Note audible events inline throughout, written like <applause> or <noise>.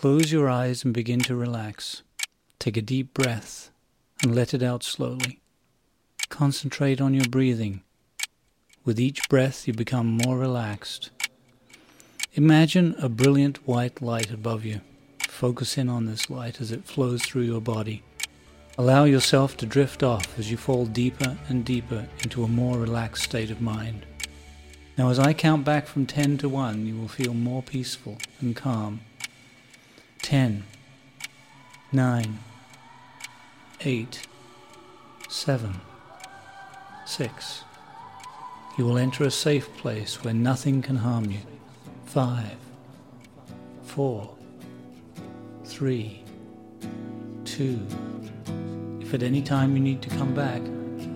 Close your eyes and begin to relax. Take a deep breath and let it out slowly. Concentrate on your breathing. With each breath, you become more relaxed. Imagine a brilliant white light above you. Focus in on this light as it flows through your body. Allow yourself to drift off as you fall deeper and deeper into a more relaxed state of mind. Now, as I count back from 10 to 1, you will feel more peaceful and calm. 10, 9, 8, 7, 6. You will enter a safe place where nothing can harm you. 5, 4, 3, 2. If at any time you need to come back,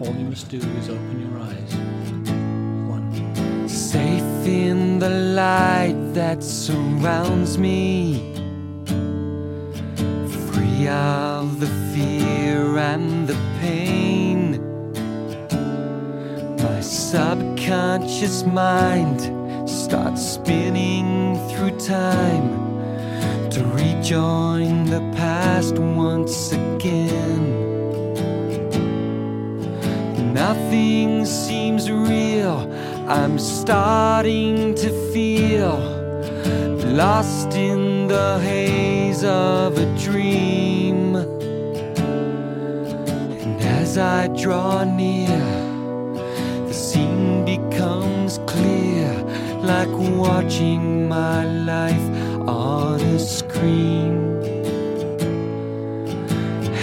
all you must do is open your eyes. 1. Safe in the light that surrounds me. Of the fear and the pain. My subconscious mind starts spinning through time to rejoin the past once again. Nothing seems real. I'm starting to feel lost in the haze of a dream. As I draw near, the scene becomes clear, like watching my life on a screen.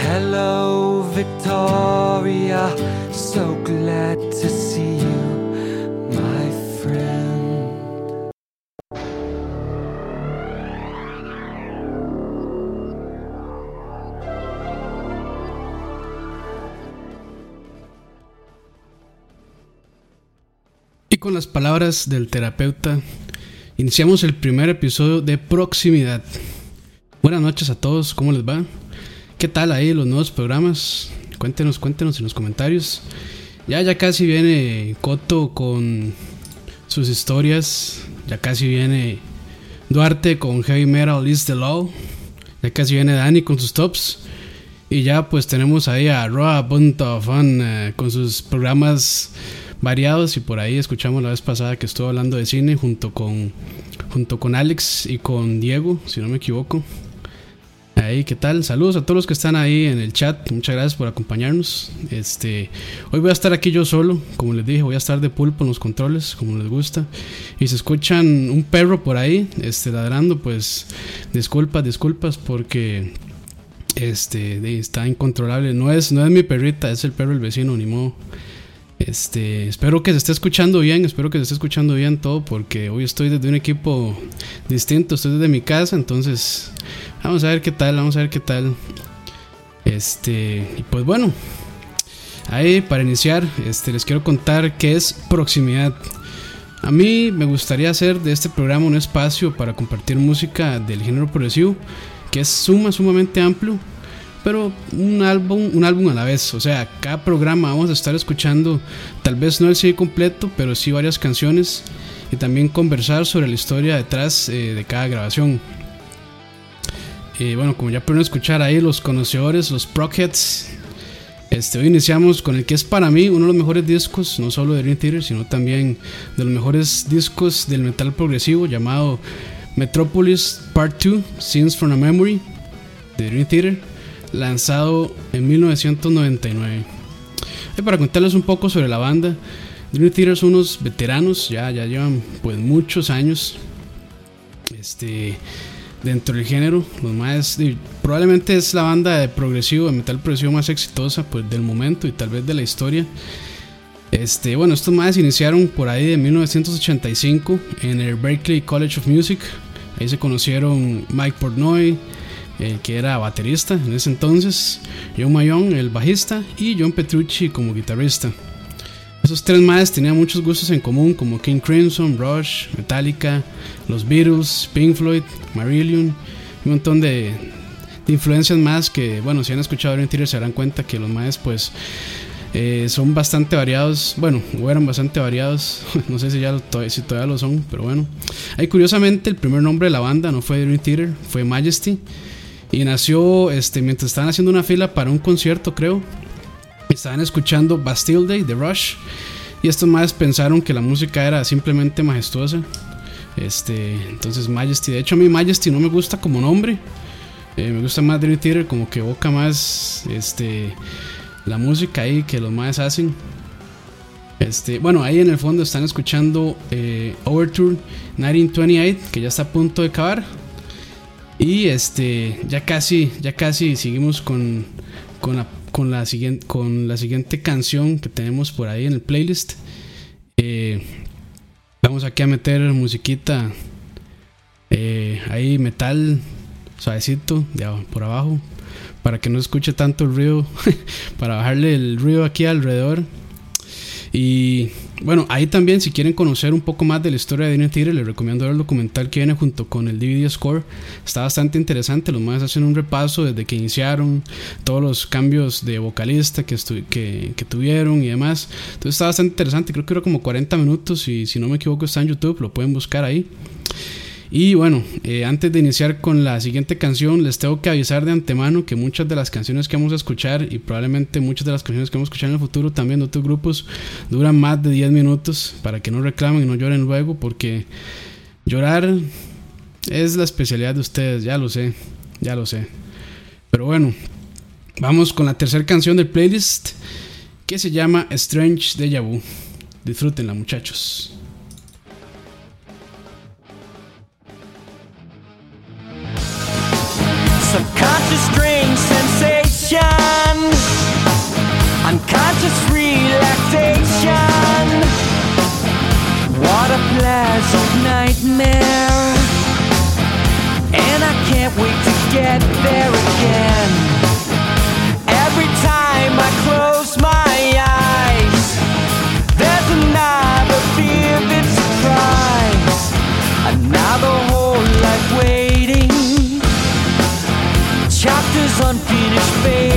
Hello, Victoria. So glad to see con las palabras del terapeuta, iniciamos el primer episodio de Proximidad. Buenas noches a todos, ¿cómo les va? ¿Qué tal ahí los nuevos programas? Cuéntenos, cuéntenos en los comentarios. Ya, ya casi viene Coto con sus historias. Ya casi viene Duarte con Heavy Metal is the Law. Ya casi viene Dani con sus tops. Y ya pues tenemos ahí a Roa.fun eh, con sus programas variados. Y por ahí escuchamos la vez pasada que estuvo hablando de cine junto con, junto con Alex y con Diego, si no me equivoco. Ahí, ¿qué tal? Saludos a todos los que están ahí en el chat. Muchas gracias por acompañarnos. Este, hoy voy a estar aquí yo solo, como les dije, voy a estar de pulpo en los controles, como les gusta. Y si escuchan un perro por ahí, este, ladrando, pues disculpas, disculpas, porque este, está incontrolable. No es, no es mi perrita, es el perro del vecino, ni modo. Este, espero que se esté escuchando bien, espero que se esté escuchando bien todo, porque hoy estoy desde un equipo distinto, estoy desde mi casa, entonces vamos a ver qué tal, vamos a ver qué tal. Este, y pues bueno, ahí para iniciar, este, les quiero contar qué es proximidad. A mí me gustaría hacer de este programa un espacio para compartir música del género progresivo, que es suma, sumamente amplio, pero un álbum, un álbum a la vez. O sea, cada programa vamos a estar escuchando, tal vez no el CD completo, pero sí varias canciones y también conversar sobre la historia detrás eh, de cada grabación. Y bueno, como ya pudieron escuchar ahí, los conocedores, los Prockheads. Este, hoy iniciamos con el que es para mí uno de los mejores discos, no solo de Dream Theater, sino también de los mejores discos del metal progresivo, llamado Metropolis Part 2, Scenes from a Memory, de Dream Theater, lanzado en 1999. Y para contarles un poco sobre la banda, Dream Theater son unos veteranos, ya, ya llevan pues muchos años este, dentro del género. Los más, probablemente es la banda de progresivo, de metal progresivo más exitosa pues, del momento y tal vez de la historia. Este, bueno, estos más iniciaron por ahí de 1985 en el Berklee College of Music. Ahí se conocieron Mike Portnoy, el que era baterista en ese entonces, John Mayon, el bajista, y John Petrucci como guitarrista. Esos tres más tenían muchos gustos en común, como King Crimson, Rush, Metallica, los Beatles, Pink Floyd, Marillion, un montón de, influencias más que, bueno, si han escuchado Dream Theater se darán cuenta que los más, pues, Eh, son bastante variados, bueno, eran bastante variados, <laughs> no sé si, ya si todavía lo son, pero bueno. Ahí curiosamente el primer nombre de la banda no fue Dream Theater, fue Majesty. Y nació este, mientras estaban haciendo una fila para un concierto, creo. Estaban escuchando Bastille Day de Rush. Y estos más pensaron que la música era simplemente majestuosa. Este, entonces Majesty, de hecho a mí Majesty no me gusta como nombre. Eh, me gusta más Dream Theater, como que evoca más este, la música ahí que los más hacen. Este, bueno, ahí en el fondo están escuchando eh, Overture 1928, que ya está a punto de acabar. Y este, ya casi, ya casi seguimos con, con, la, siguiente, con la siguiente canción que tenemos por ahí en el playlist. Eh, vamos aquí a meter musiquita eh, ahí, metal suavecito de por abajo para que no escuche tanto el ruido, <laughs> para bajarle el ruido aquí alrededor. Y bueno, ahí también si quieren conocer un poco más de la historia de Dino Tigre, les recomiendo ver el documental que viene junto con el DVD Score. Está bastante interesante, los más hacen un repaso desde que iniciaron, todos los cambios de vocalista que, que, que, tuvieron y demás. Entonces está bastante interesante, creo que era como 40 minutos y si no me equivoco está en YouTube, lo pueden buscar ahí. Y bueno, eh, antes de iniciar con la siguiente canción, les tengo que avisar de antemano que muchas de las canciones que vamos a escuchar y probablemente muchas de las canciones que vamos a escuchar en el futuro también de otros grupos duran más de 10 minutos para que no reclamen y no lloren luego, porque llorar es la especialidad de ustedes, ya lo sé, ya lo sé. Pero bueno, vamos con la tercera canción del playlist que se llama Strange Deja Vu. Disfrútenla, muchachos. Subconscious strange sensation. Unconscious relaxation. What a pleasant nightmare. And I can't wait to get there again. Every time I close my space.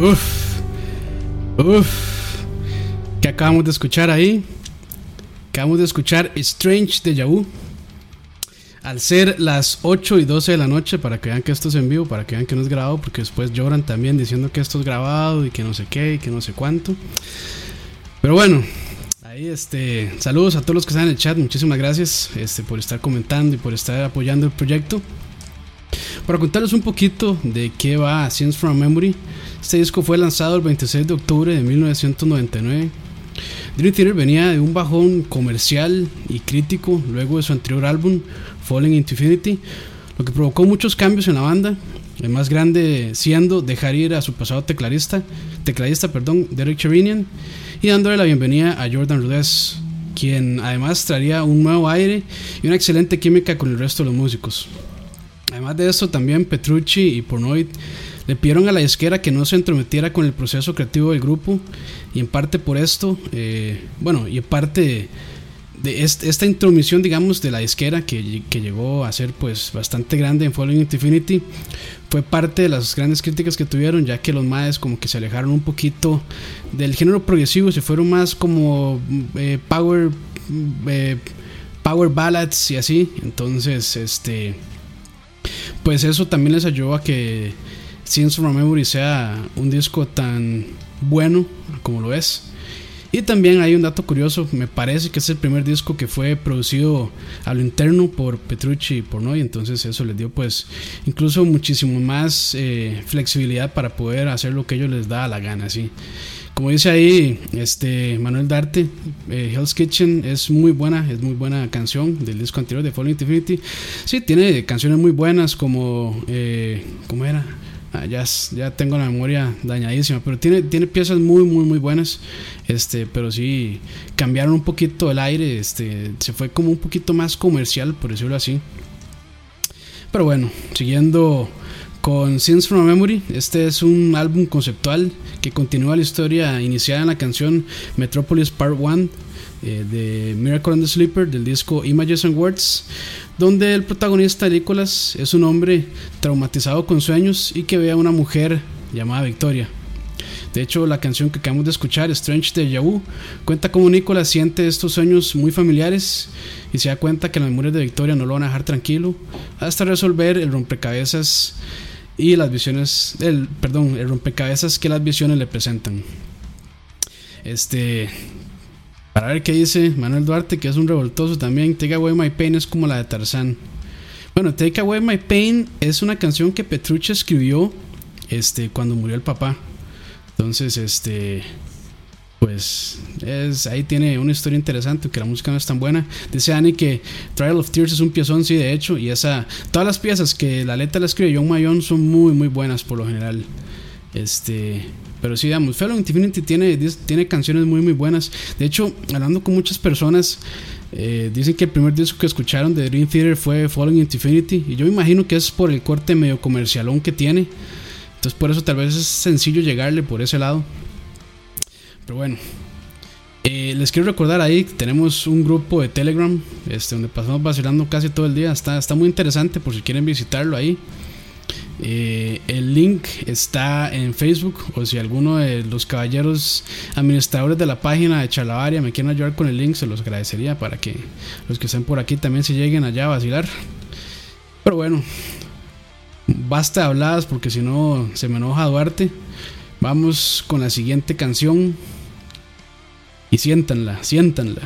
Uf, ¿qué acabamos de escuchar ahí? Acabamos de escuchar Strange de Yahoo. Al ser las 8 y 12 de la noche, para que vean que esto es en vivo, para que vean que no es grabado, porque después lloran también diciendo que esto es grabado y que no sé qué y que no sé cuánto. Pero bueno, ahí este, saludos a todos los que están en el chat, muchísimas gracias este, por estar comentando y por estar apoyando el proyecto. Para contarles un poquito de qué va Scenes from Memory, este disco fue lanzado el 26 de octubre de 1999. Dream Theater venía de un bajón comercial y crítico luego de su anterior álbum, Falling into Infinity, lo que provocó muchos cambios en la banda. El más grande siendo dejar ir a su pasado tecladista, tecladista perdón, Derek Cherinian, y dándole la bienvenida a Jordan Rudess, quien además traería un nuevo aire y una excelente química con el resto de los músicos. Además de esto, también Petrucci y Pornoid le pidieron a la disquera que no se entrometiera con el proceso creativo del grupo y en parte por esto, eh, bueno, y en parte de esta intromisión, digamos, de la disquera que, que, llegó a ser pues bastante grande en into Infinity, fue parte de las grandes críticas que tuvieron, ya que los maes como que se alejaron un poquito del género progresivo, se fueron más como eh, power, eh, power ballads y así, entonces este pues eso también les ayudó a que Scenes from Memory sea un disco tan bueno como lo es. Y también hay un dato curioso, me parece que es el primer disco que fue producido a lo interno por Petrucci y por Noy, entonces eso les dio pues incluso muchísimo más eh, flexibilidad para poder hacer lo que ellos les da la gana, ¿sí? Como dice ahí este Manuel Darte, eh, Hell's Kitchen es muy buena, es muy buena canción del disco anterior de Falling Infinity. Sí, tiene canciones muy buenas como, eh, ¿cómo era? Ah, ya, ya tengo la memoria dañadísima, pero tiene, tiene piezas muy, muy, muy buenas. Este, pero sí, cambiaron un poquito el aire, este, se fue como un poquito más comercial, por decirlo así. Pero bueno, siguiendo con Scenes from a Memory, este es un álbum conceptual que continúa la historia iniciada en la canción Metropolis Part 1 eh, de Miracle on the Sleeper del disco Images and Words, donde el protagonista Nicholas es un hombre traumatizado con sueños y que ve a una mujer llamada Victoria. De hecho, la canción que acabamos de escuchar, Strange de Yahoo, cuenta cómo Nicholas siente estos sueños muy familiares y se da cuenta que las memorias de Victoria no lo van a dejar tranquilo hasta resolver el rompecabezas y las visiones, el, perdón, el rompecabezas que las visiones le presentan. Este, para ver qué dice Manuel Duarte, que es un revoltoso también. Take Away My Pain es como la de Tarzán. Bueno, Take Away My Pain es una canción que Petrucci escribió este, cuando murió el papá. Entonces, este. Pues es, ahí tiene una historia interesante, que la música no es tan buena. Dice Annie que Trial of Tears es un piezón, sí, de hecho. Y esa, todas las piezas que la letra la escribe John Mayon son muy, muy buenas por lo general. Este, pero sí, digamos, Fellow Infinity tiene, tiene canciones muy, muy buenas. De hecho, hablando con muchas personas, eh, dicen que el primer disco que escucharon de Dream Theater fue Falling into Infinity. Y yo imagino que es por el corte medio comercialón que tiene. Entonces, por eso tal vez es sencillo llegarle por ese lado. Pero bueno, eh, les quiero recordar ahí que tenemos un grupo de Telegram este, donde pasamos vacilando casi todo el día. Está, está muy interesante por si quieren visitarlo ahí. Eh, el link está en Facebook o si alguno de los caballeros administradores de la página de Charlavaria me quieren ayudar con el link, se los agradecería para que los que estén por aquí también se lleguen allá a vacilar. Pero bueno, basta de habladas porque si no se me enoja Duarte. Vamos con la siguiente canción y siéntanla, siéntanla.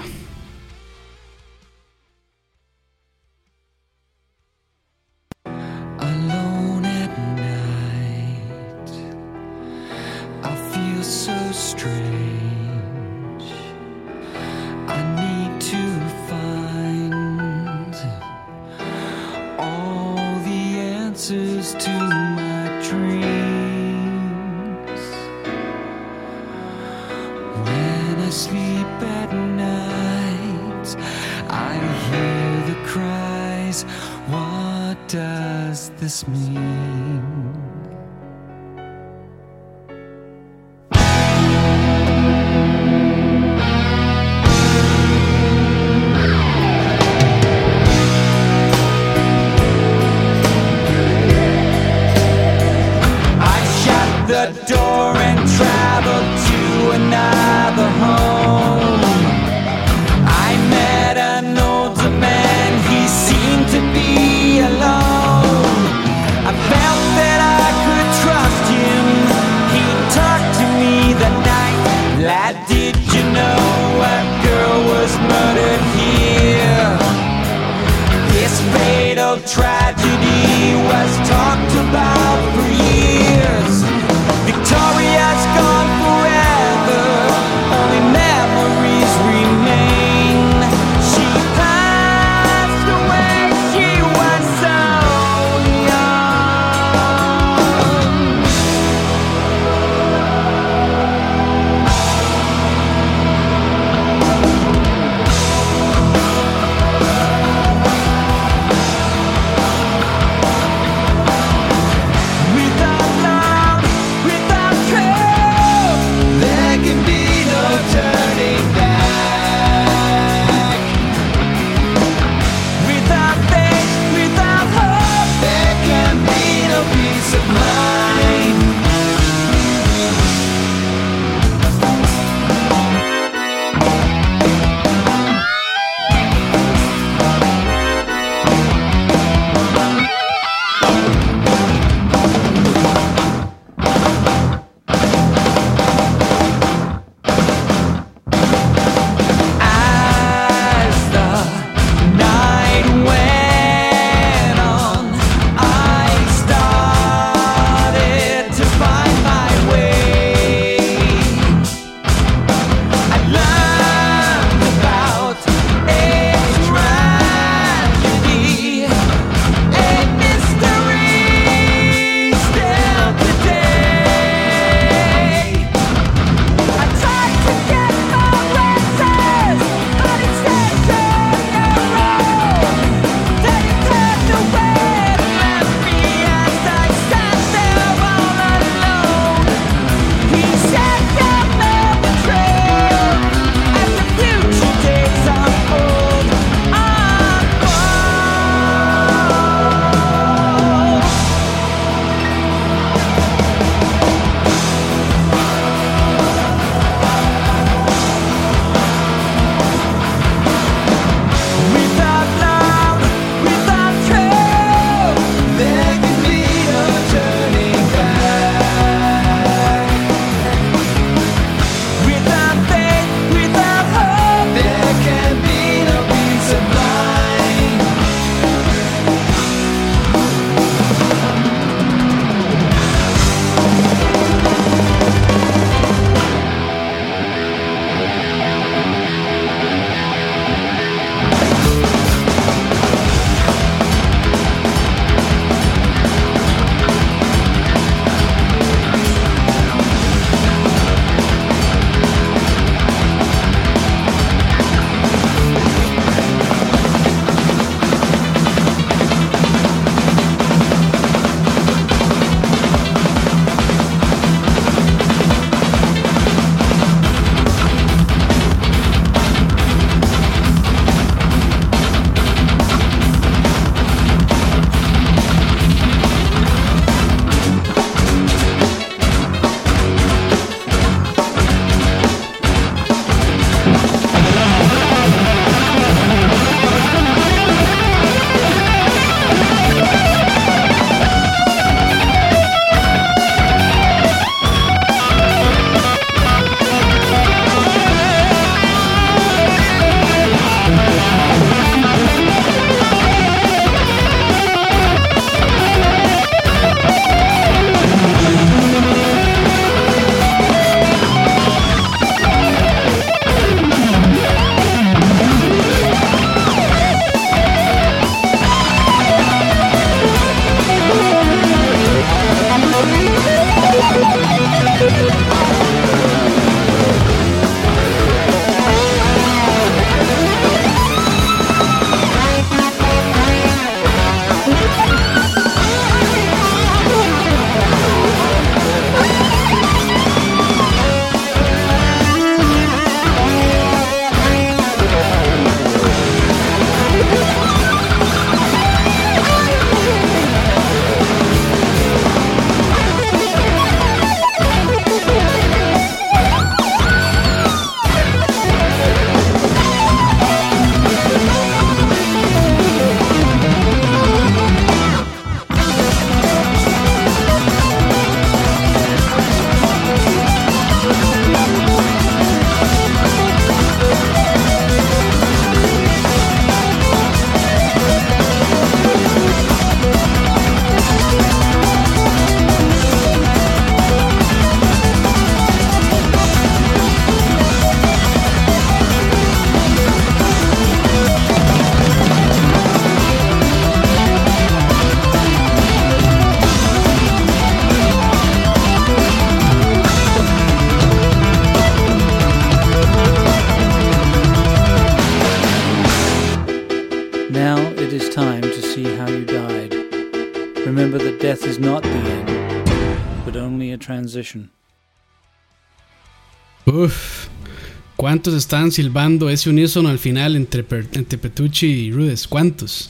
¿Cuántos están silbando ese unísono al final entre, entre Petucci y Rudes? ¿Cuántos?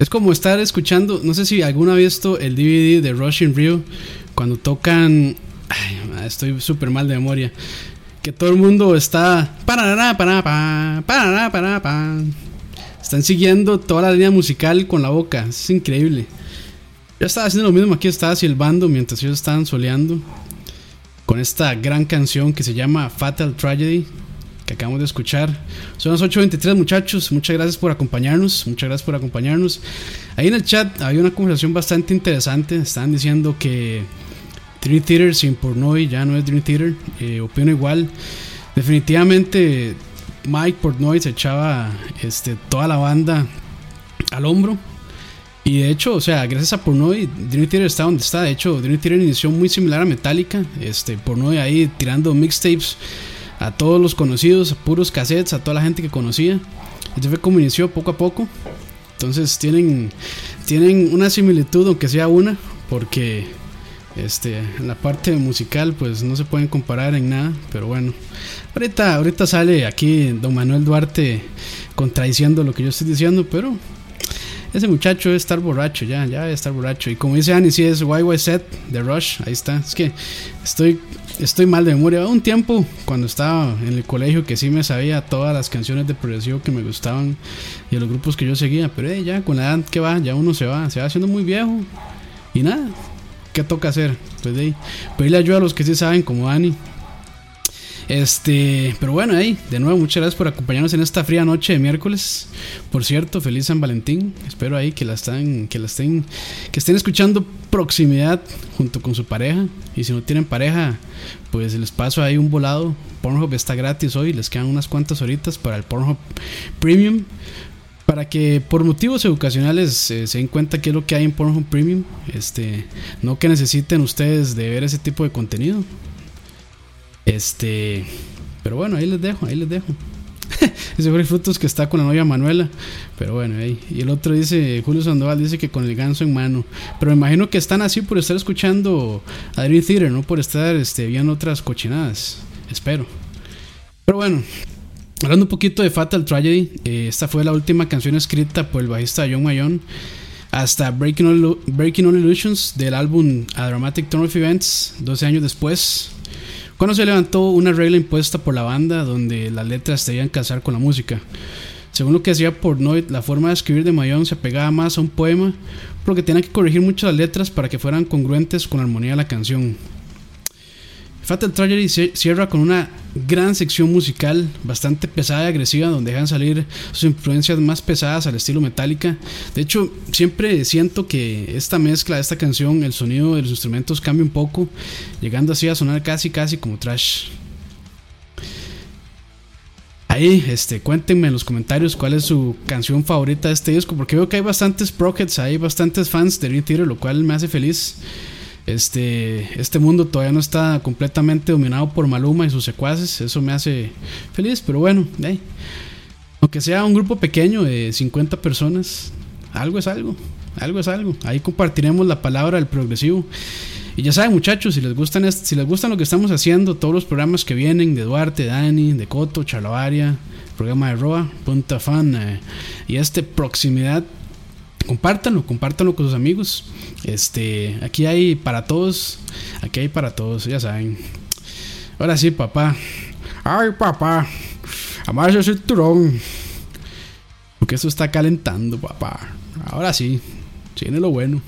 Es como estar escuchando, no sé si alguna vez visto el DVD de Rushing Rio cuando tocan. Ay, estoy súper mal de memoria. Que todo el mundo está. Están siguiendo toda la línea musical con la boca. Es increíble. Yo estaba haciendo lo mismo aquí, estaba silbando mientras ellos estaban soleando. Con esta gran canción que se llama Fatal Tragedy que acabamos de escuchar. Son las 8.23 muchachos, muchas gracias por acompañarnos, muchas gracias por acompañarnos. Ahí en el chat había una conversación bastante interesante, estaban diciendo que Dream Theater sin Pornoy ya no es Dream Theater, eh, opino igual. Definitivamente Mike Pornoy se echaba este, toda la banda al hombro. Y de hecho, o sea, gracias a Pornoy, Dream Theater está donde está. De hecho, Dream Theater inició muy similar a Metallica. Este, Pornoy ahí tirando mixtapes a todos los conocidos, a puros cassettes, a toda la gente que conocía. Esto fue como inició poco a poco. Entonces tienen, tienen una similitud, aunque sea una, porque este, en la parte musical pues no se pueden comparar en nada, pero bueno. Ahorita, ahorita sale aquí don Manuel Duarte contradiciendo lo que yo estoy diciendo, pero ese muchacho debe estar borracho, ya, ya debe estar borracho. Y como dice Annie, si es YYZ de Rush, ahí está. Es que estoy estoy mal de memoria. Un tiempo cuando estaba en el colegio que sí me sabía todas las canciones de progresivo que me gustaban y los grupos que yo seguía, pero eh, ya con la edad que va, ya uno se va, se va haciendo muy viejo. Y nada, ¿qué toca hacer? Pues de ahí, pedirle ayuda a los que sí saben, como Dani. Este, pero bueno, ahí, de nuevo, muchas gracias por acompañarnos en esta fría noche de miércoles. Por cierto, feliz San Valentín. Espero ahí que la están, que la estén, que estén escuchando proximidad junto con su pareja. Y si no tienen pareja, pues les paso ahí un volado. Pornhub está gratis hoy, les quedan unas cuantas horitas para el Pornhub Premium. Para que por motivos educacionales eh, se den cuenta qué es lo que hay en Pornhub Premium. Este, no que necesiten ustedes de ver ese tipo de contenido. Este, pero bueno, ahí les dejo, ahí les dejo. <laughs> Ese fue Frutos que está con la novia Manuela. Pero bueno, ahí. Y el otro dice, Julio Sandoval dice que con el ganso en mano. Pero me imagino que están así por estar escuchando a Dream Theater, no por estar este, viendo otras cochinadas. Espero. Pero bueno, hablando un poquito de Fatal Tragedy, eh, esta fue la última canción escrita por el bajista John Mayon. Hasta Breaking All, Breaking All Illusions del álbum A Dramatic Turn of Events, 12 años después. Cuando se levantó una regla impuesta por la banda donde las letras debían casar con la música. Según lo que hacía Portnoy, la forma de escribir de Mayón se apegaba más a un poema, porque tenía que corregir mucho las letras para que fueran congruentes con la armonía de la canción. Fatal Tragedy cierra con una gran sección musical bastante pesada y agresiva donde dejan salir sus influencias más pesadas al estilo metálica. De hecho, siempre siento que esta mezcla de esta canción, el sonido de los instrumentos cambia un poco, llegando así a sonar casi casi como trash. Ahí, este, cuéntenme en los comentarios cuál es su canción favorita de este disco, porque veo que hay bastantes prockets, hay bastantes fans de Dream Theater, lo cual me hace feliz. Este, este mundo todavía no está completamente dominado por Maluma y sus secuaces. Eso me hace feliz, pero bueno, aunque sea un grupo pequeño de 50 personas, algo es algo. Algo es algo. Ahí compartiremos la palabra del progresivo. Y ya saben, muchachos, si les gustan si les gustan lo que estamos haciendo, todos los programas que vienen de Duarte, Dani, de Coto, Charlavaria, programa de Roa, Punta Fan eh, y este proximidad compártanlo, compártanlo con sus amigos. Este, aquí hay para todos, aquí hay para todos, ya saben. Ahora sí, papá. Ay, papá. Amarse el cinturón. Porque esto está calentando, papá. Ahora sí, tiene lo bueno.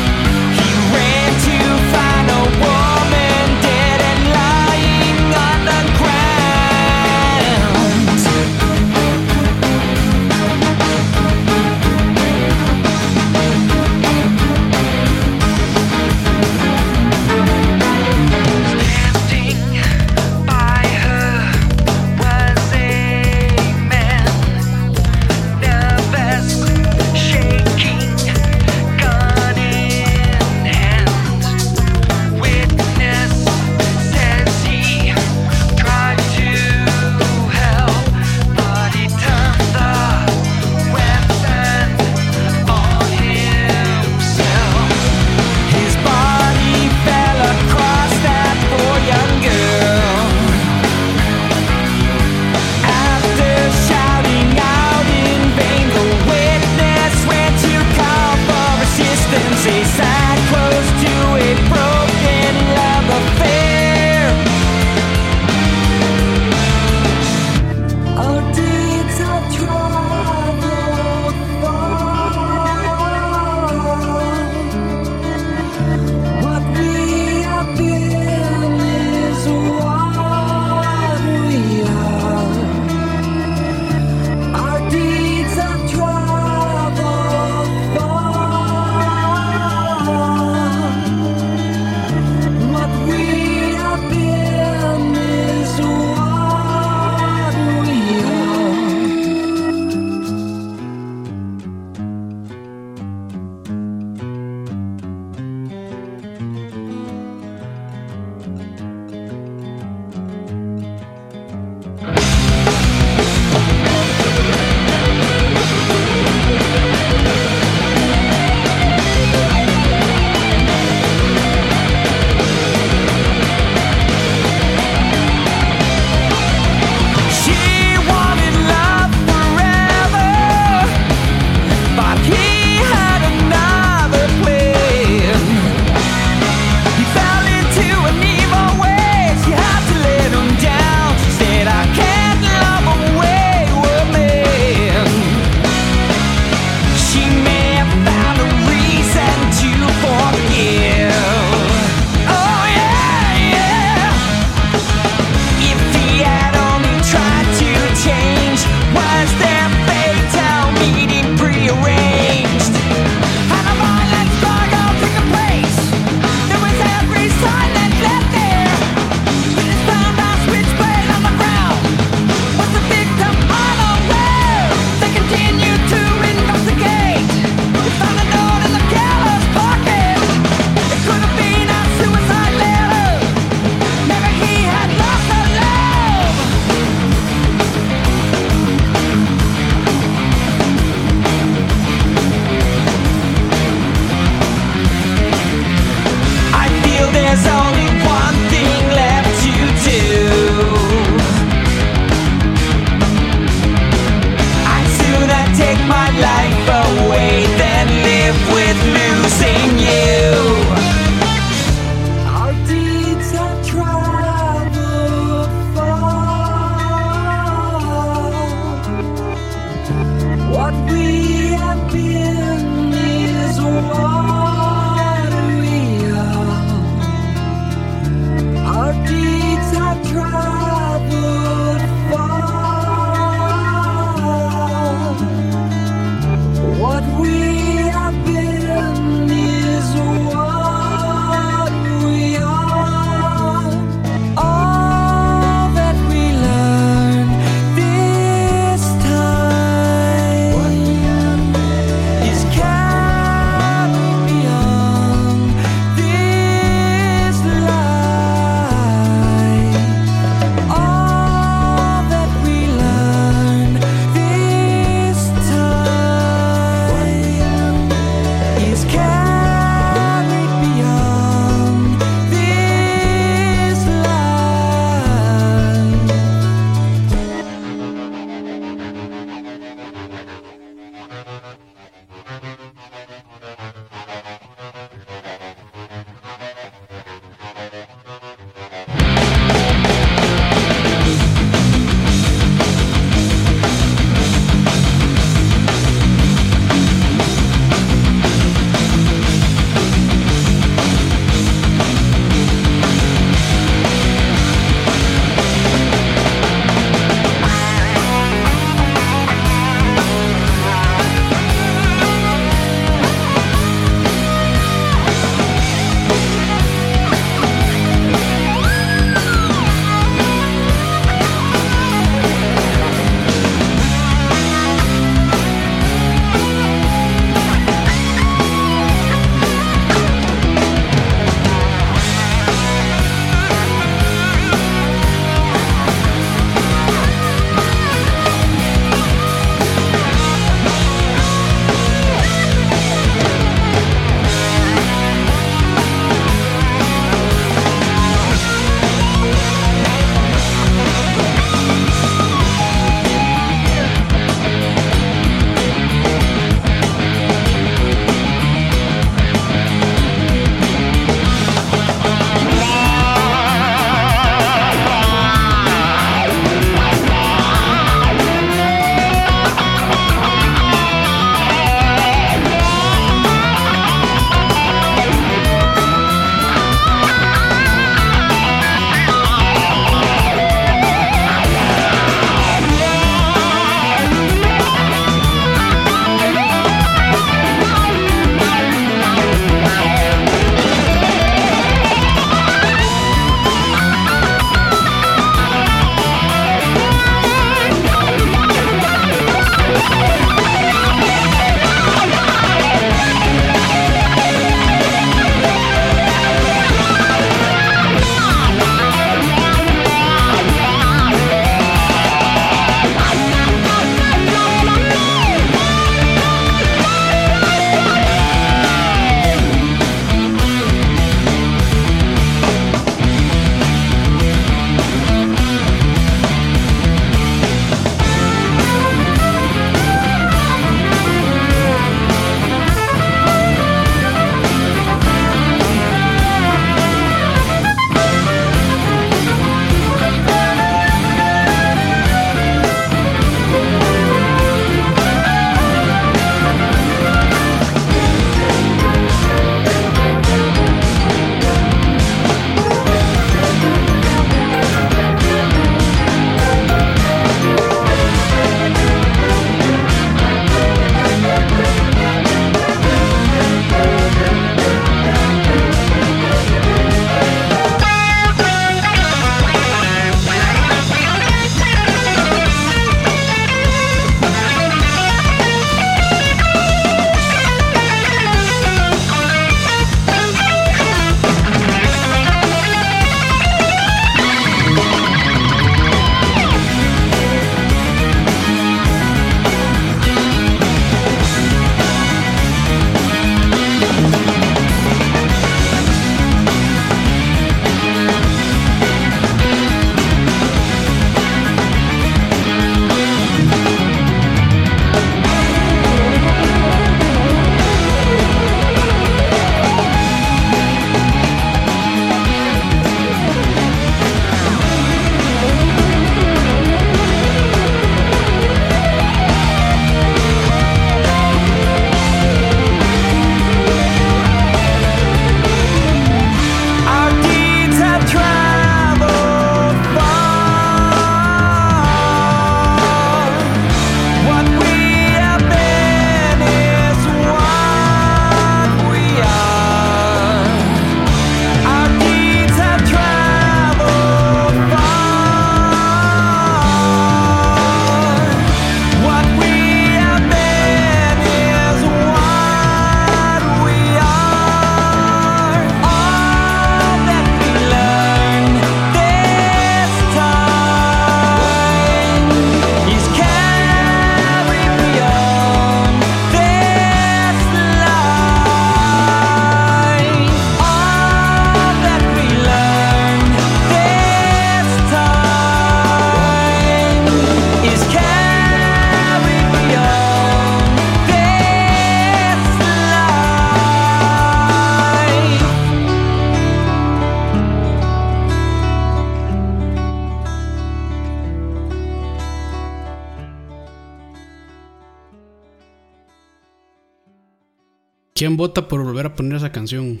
Vota por volver a poner esa canción?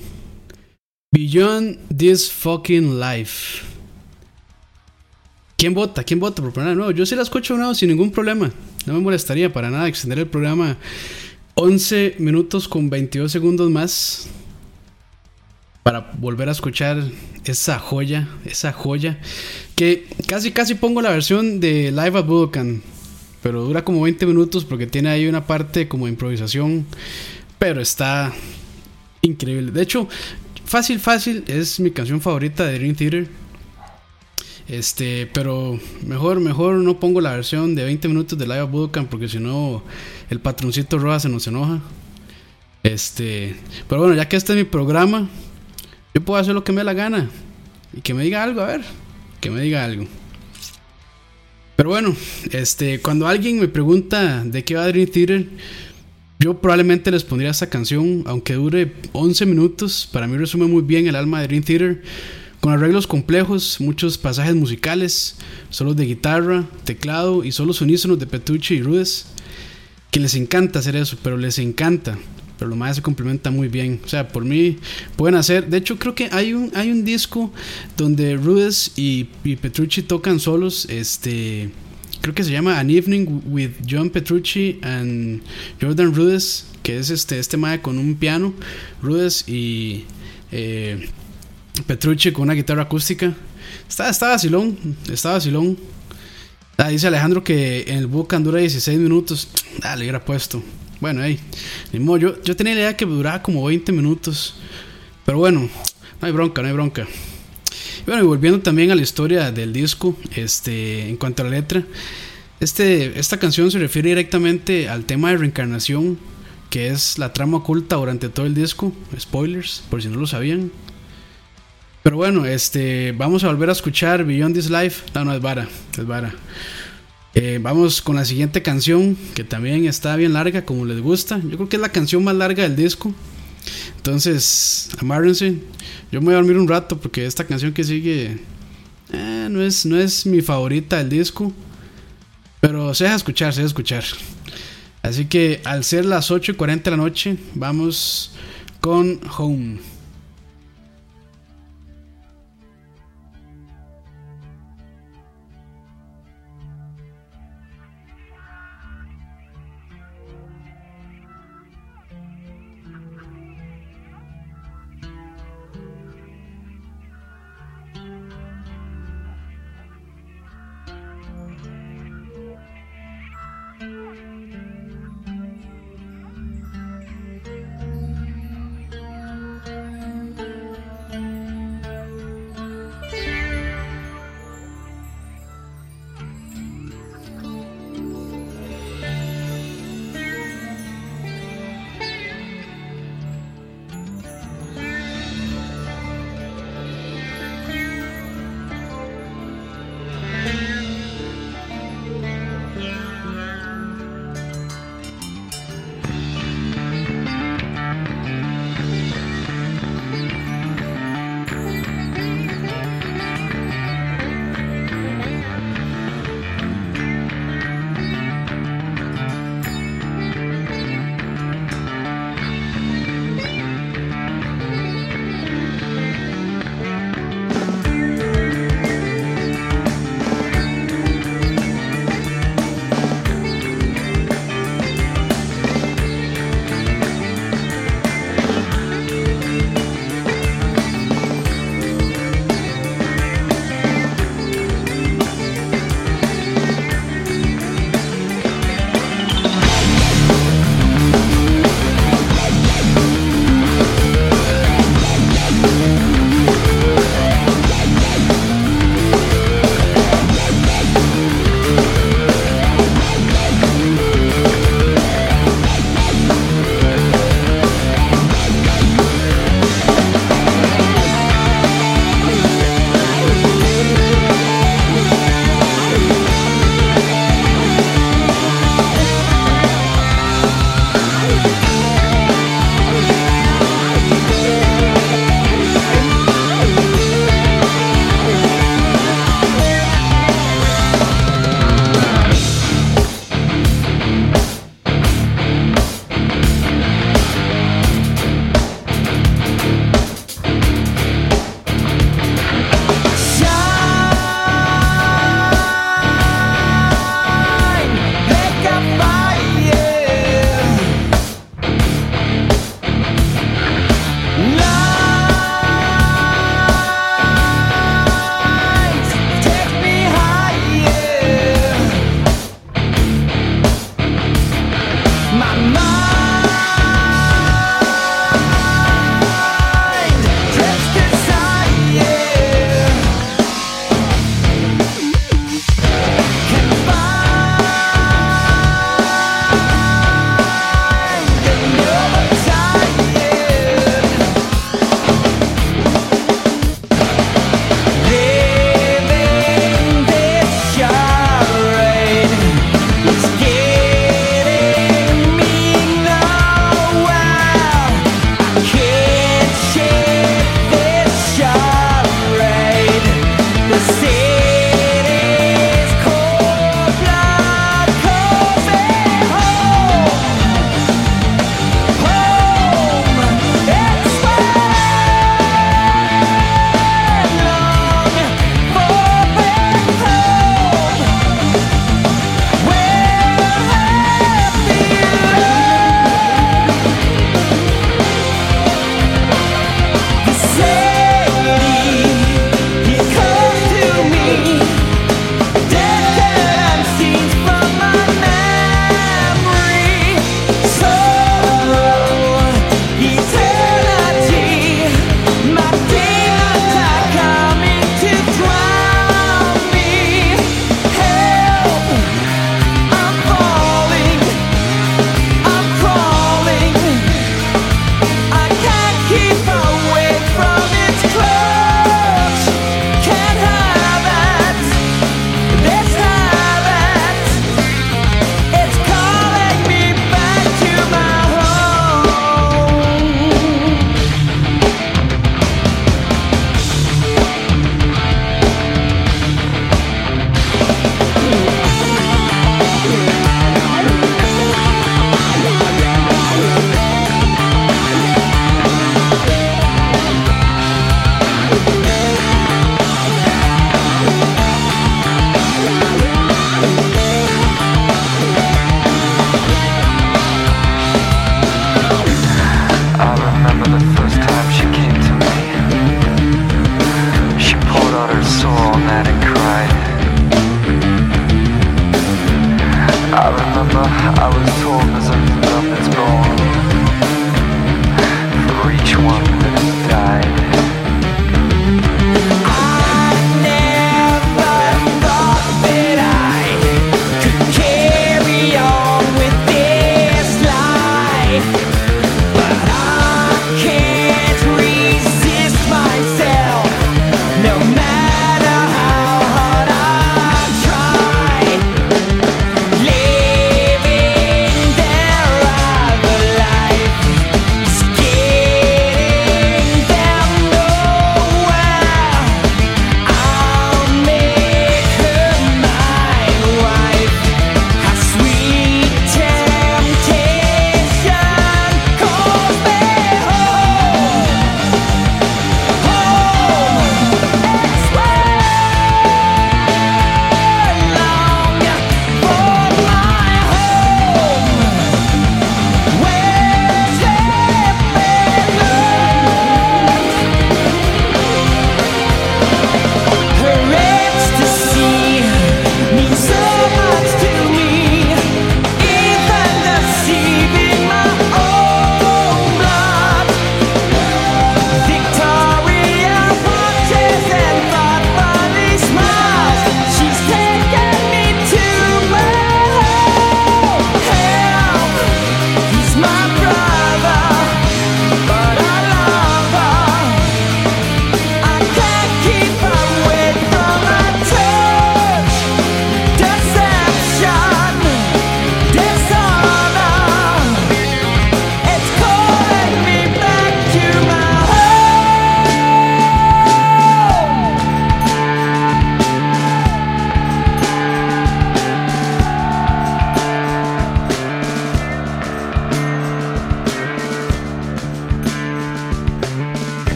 Beyond This Fucking Life. ¿Quién vota? ¿Quién vota por ponerla? No, yo sí la escucho no, sin ningún problema. No me molestaría para nada extender el programa 11 minutos con 22 segundos más para volver a escuchar esa joya, esa joya que casi casi pongo la versión de Live at Budokan, pero dura como 20 minutos porque tiene ahí una parte como improvisación, pero está increíble. De hecho, fácil fácil es mi canción favorita de Dream Theater este, pero mejor, mejor no pongo la versión de 20 minutos de Live Budokan porque si no el patroncito roja se nos enoja. Este, pero bueno, ya que este es mi programa, yo puedo hacer lo que me dé la gana y que me diga algo, a ver, que me diga algo. Pero bueno, este, cuando alguien me pregunta de qué va Dream Theater, yo probablemente les pondría esta canción, aunque dure 11 minutos, para mí resume muy bien el alma de Dream Theater con arreglos complejos, muchos pasajes musicales, solos de guitarra, teclado y solos unísonos de Petrucci y Rudes, que les encanta hacer eso, pero les encanta. Pero lo más se complementa muy bien. O sea, por mí pueden hacer. De hecho, creo que hay un, hay un disco donde Rudes y, Petrucci tocan solos. Este. Creo que se llama An Evening with John Petrucci and Jordan Rudes. Que es este, este mae con un piano. Rudes y. Eh, Petrucci con una guitarra acústica. Está, está vacilón, está vacilón. Ah, dice Alejandro que en el Bucan dura 16 minutos. <tsk> Ah, le hubiera puesto. Bueno, ahí. yo, yo tenía la idea que duraba como 20 minutos. Pero bueno, no hay bronca, no hay bronca. Bueno, y volviendo también a la historia del disco, este, en cuanto a la letra, este, esta canción se refiere directamente al tema de reencarnación, que es la trama oculta durante todo el disco. Spoilers, por si no lo sabían. Pero bueno, este, vamos a volver a escuchar Beyond This Life. No, no, es vara, es vara. Eh, vamos con la siguiente canción, que también está bien larga, como les gusta. Yo creo que es la canción más larga del disco. Entonces, amárrense. Yo me voy a dormir un rato porque esta canción que sigue eh, no, es, no es mi favorita del disco. Pero se deja escuchar, se deja escuchar. Así que al ser las 8 y 40 de la noche, vamos con Home.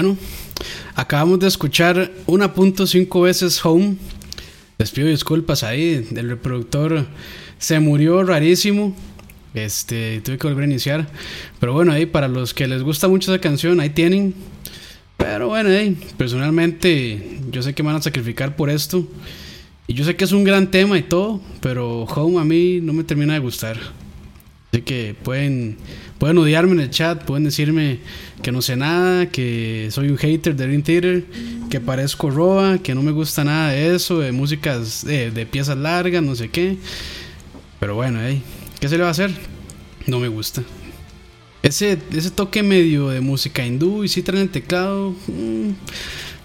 Bueno, acabamos de escuchar 1.5 veces Home. Les pido disculpas ahí, el reproductor se murió rarísimo. Este, tuve que volver a iniciar. Pero bueno, ahí para los que les gusta mucho esa canción, ahí tienen. Pero bueno, ahí, personalmente yo sé que van a sacrificar por esto. Y yo sé que es un gran tema y todo, pero Home a mí no me termina de gustar. Así que pueden, pueden odiarme en el chat, pueden decirme que no sé nada, que soy un hater de Dream Theater, que parezco Roa, que no me gusta nada de eso, de músicas, de, de piezas largas, no sé qué. Pero bueno, hey, ¿qué se le va a hacer? No me gusta. Ese, ese toque medio de música hindú y si traen el teclado, mmm,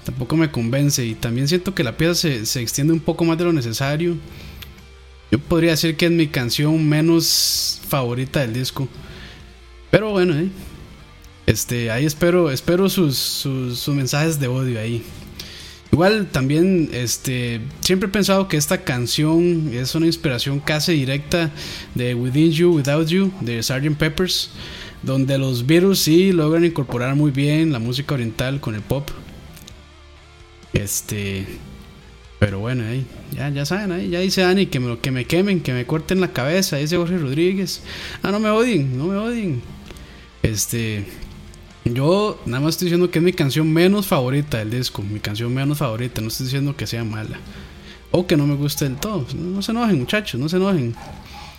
tampoco me convence. Y también siento que la pieza se, se extiende un poco más de lo necesario. Yo podría decir que es mi canción menos favorita del disco. Pero bueno, eh. Este, ahí espero, espero sus, sus, sus, mensajes de odio ahí. Igual también, este, siempre he pensado que esta canción es una inspiración casi directa de Within You, Without You, de Sgt. Peppers, donde los Beatles sí logran incorporar muy bien la música oriental con el pop. Este, pero bueno, ahí, ya, ya saben, ahí, ya dice Dani que me, que me quemen, que me corten la cabeza, dice Jorge Rodríguez. Ah, no me odien, no me odien. Este, yo nada más estoy diciendo que es mi canción menos favorita del disco, mi canción menos favorita, no estoy diciendo que sea mala. O que no me guste del todo. No se enojen, muchachos, no se enojen.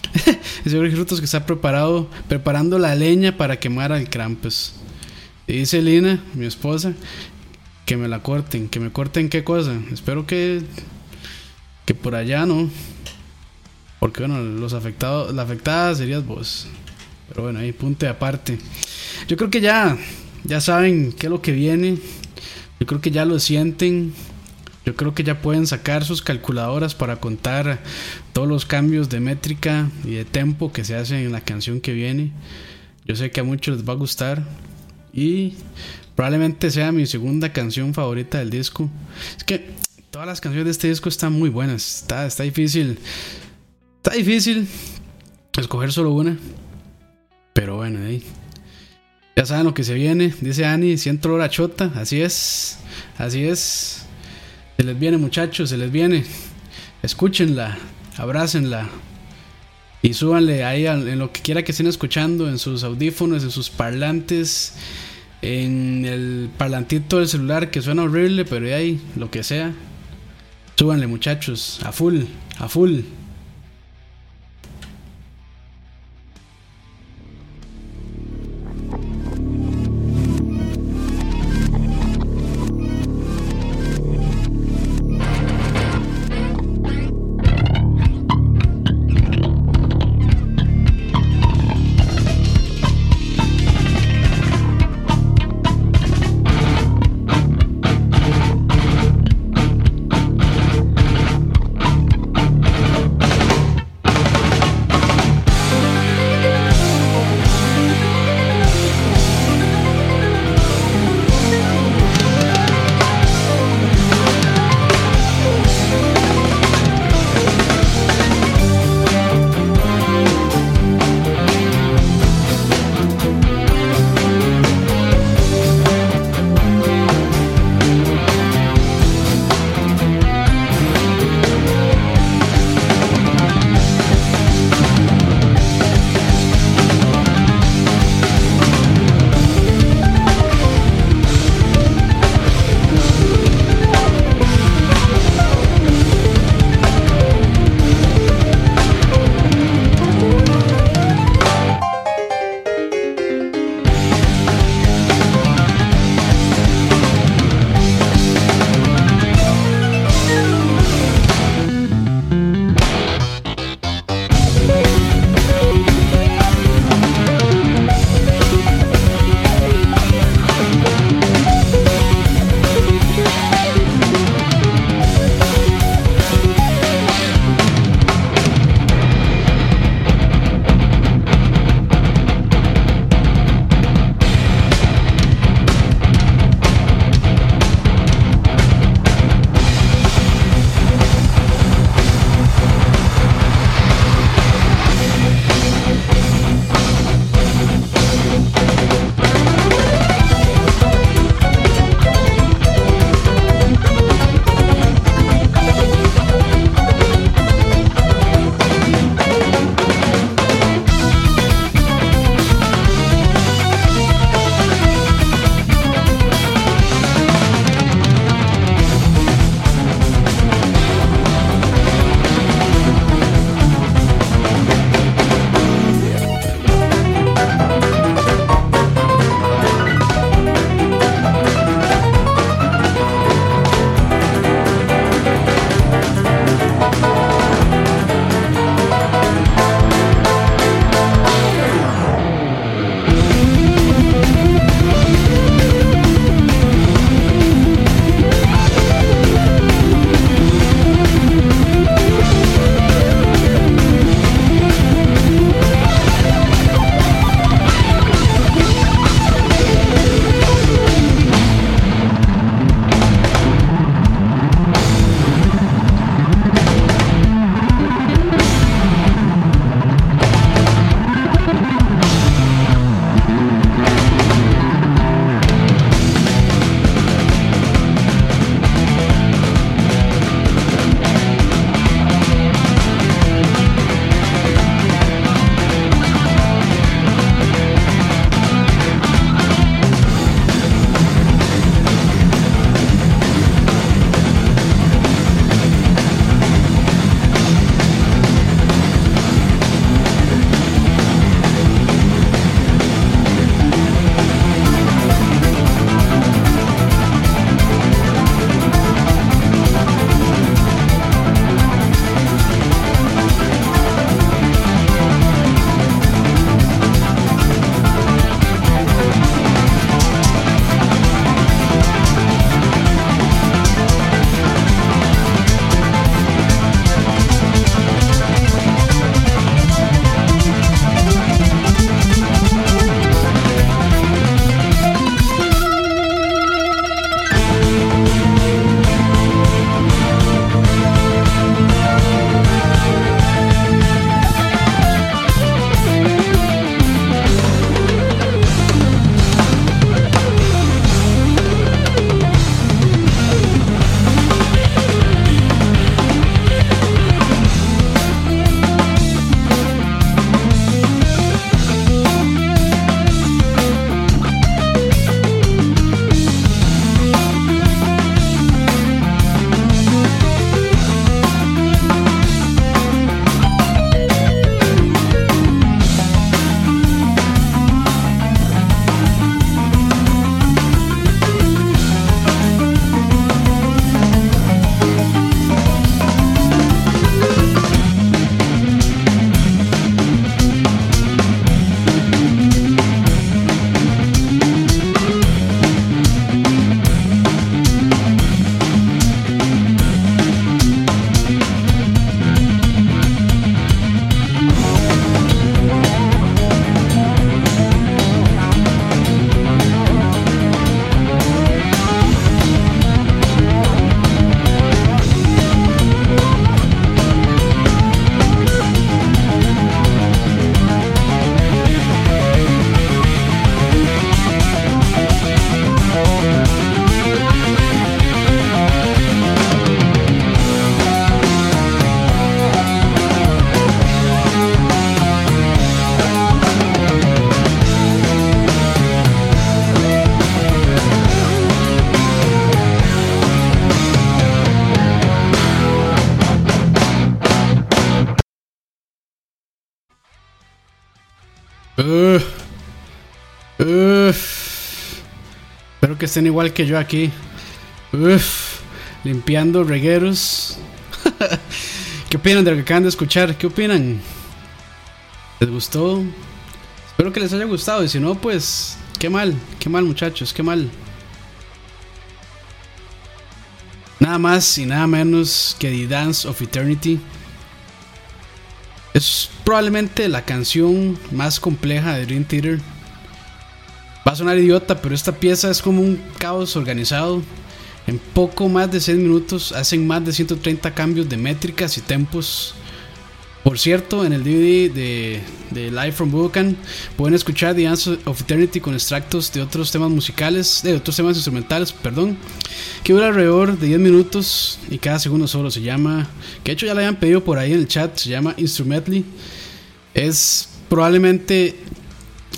<laughs> Ese Jorge Rutos que está preparado, preparando la leña para quemar al Krampus. Y dice Lina, mi esposa, que me la corten, que me corten qué cosa. Espero que que por allá no. Porque bueno, los afectados, la afectada serías vos. Pero bueno, ahí punte aparte. Yo creo que ya ya saben qué es lo que viene. Yo creo que ya lo sienten. Yo creo que ya pueden sacar sus calculadoras para contar todos los cambios de métrica y de tempo que se hacen en la canción que viene. Yo sé que a muchos les va a gustar. Y Probablemente sea mi segunda canción favorita del disco. Es que todas las canciones de este disco están muy buenas. Está, está difícil. Está difícil escoger solo una. Pero bueno, ahí. Ya saben lo que se viene. Dice Ani, siento la chota. Así es. Así es. Se les viene, muchachos, se les viene. Escúchenla. Abrácenla. Y súbanle ahí en lo que quiera que estén escuchando. En sus audífonos, en sus parlantes en el parlantito del celular que suena horrible, pero ahí, lo que sea. Súbanle muchachos, a full, a full. Que estén igual que yo aquí. Uf, limpiando regueros. <laughs> ¿Qué opinan de lo que acaban de escuchar? ¿Qué opinan? ¿Les gustó? Espero que les haya gustado. Y si no, pues, qué mal, qué mal, muchachos, qué mal. Nada más y nada menos que The Dance of Eternity. Es probablemente la canción más compleja de Dream Theater. A sonar idiota, pero esta pieza es como un caos organizado. En poco más de 6 minutos hacen más de 130 cambios de métricas y tempos. Por cierto, en el DVD de, de Live from Budokan pueden escuchar The Answer of Eternity con extractos de otros temas musicales, de otros temas instrumentales, perdón, que dura alrededor de 10 minutos y cada segundo solo se llama, que de hecho ya le habían pedido por ahí en el chat, se llama Instrumentally. Es probablemente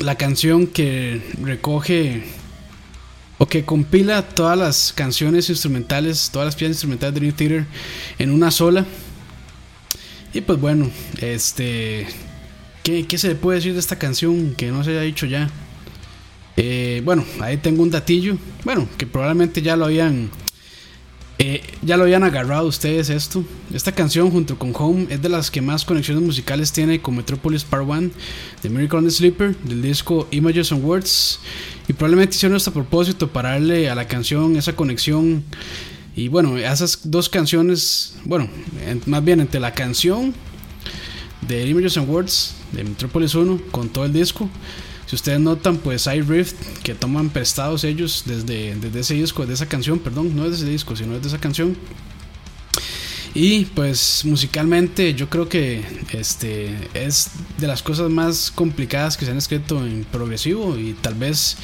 la canción que recoge o que compila todas las canciones instrumentales, todas las piezas instrumentales de Dream Theater en una sola. Y pues bueno, este. ¿qué, ¿Qué, se le puede decir de esta canción que no se haya dicho ya? Eh, bueno, ahí tengo un datillo. Bueno, que probablemente ya lo habían. Eh, ya lo habían agarrado ustedes esto. Esta canción junto con Home es de las que más conexiones musicales tiene con Metropolis Part 1 de Miracle on the Sleeper del disco Images and Words. Y probablemente hicieron esto propósito para darle a la canción esa conexión y bueno, esas dos canciones, bueno, más bien entre la canción de Images and Words de Metropolis 1 con todo el disco. Si ustedes notan, pues hay riff que toman prestados ellos desde, desde ese disco, de esa canción, perdón, no es de ese disco, sino de esa canción. Y pues musicalmente yo creo que este es de las cosas más complicadas que se han escrito en progresivo y tal vez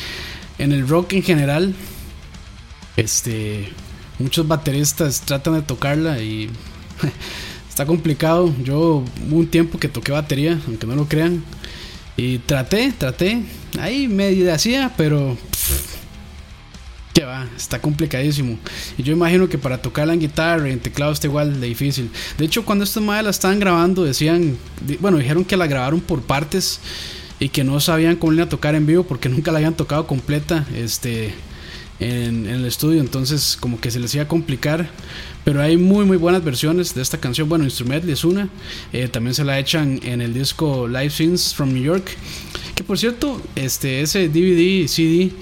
en el rock en general. Este muchos bateristas tratan de tocarla y <laughs> está complicado. Yo hubo un tiempo que toqué batería, aunque no lo crean. Y traté, traté. Ahí medio hacía, pero... que va, está complicadísimo. Y yo imagino que para tocarla en guitarra y en teclado está igual de difícil. De hecho, cuando estos madres la estaban grabando, decían... Bueno, dijeron que la grabaron por partes y que no sabían cómo ir a tocar en vivo porque nunca la habían tocado completa. Este en, el estudio, entonces como que se les iba a complicar. Pero hay muy muy buenas versiones de esta canción. Bueno, Instrumental es una. Eh, también se la echan en el disco Live Scenes from New York. Que por cierto, este, ese DVD, CD,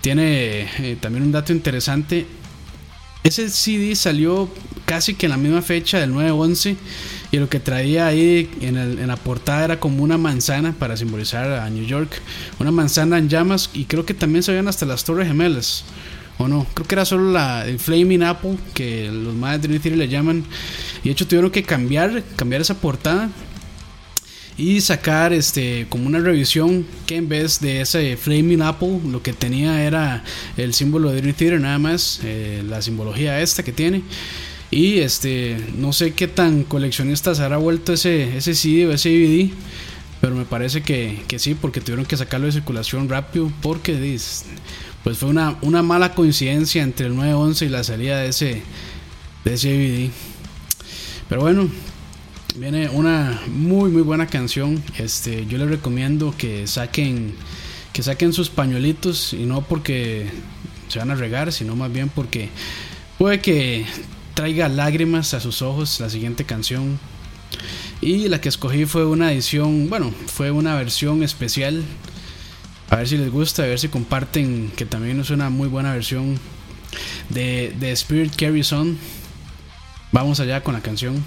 tiene eh, también un dato interesante. Ese CD salió casi que en la misma fecha del 9-11 y lo que traía ahí en, el, en, la portada era como una manzana para simbolizar a New York. Una manzana en llamas y creo que también se veían hasta las Torres Gemelas. ¿O no? Creo que era solo la, el Flaming Apple que los más de Trinity le llaman. Y de hecho tuvieron que cambiar, cambiar esa portada y sacar este como una revisión que en vez de ese Flaming Apple lo que tenía era el símbolo de Dream Theater nada más eh, la simbología esta que tiene y este, no sé qué tan coleccionista se habrá vuelto ese, ese CD o ese DVD. Pero me parece que, que, sí, porque tuvieron que sacarlo de circulación rápido. Porque pues fue una, una mala coincidencia entre el 911 y la salida de ese, de ese DVD. Pero bueno, viene una muy muy buena canción. Este, yo les recomiendo que saquen que saquen sus pañuelitos y no porque se van a regar, sino más bien porque puede que traiga lágrimas a sus ojos la siguiente canción. Y la que escogí fue una edición, bueno, fue una versión especial. A ver si les gusta, a ver si comparten, que también es una muy buena versión de, Spirit Carries On. Vamos allá con la canción.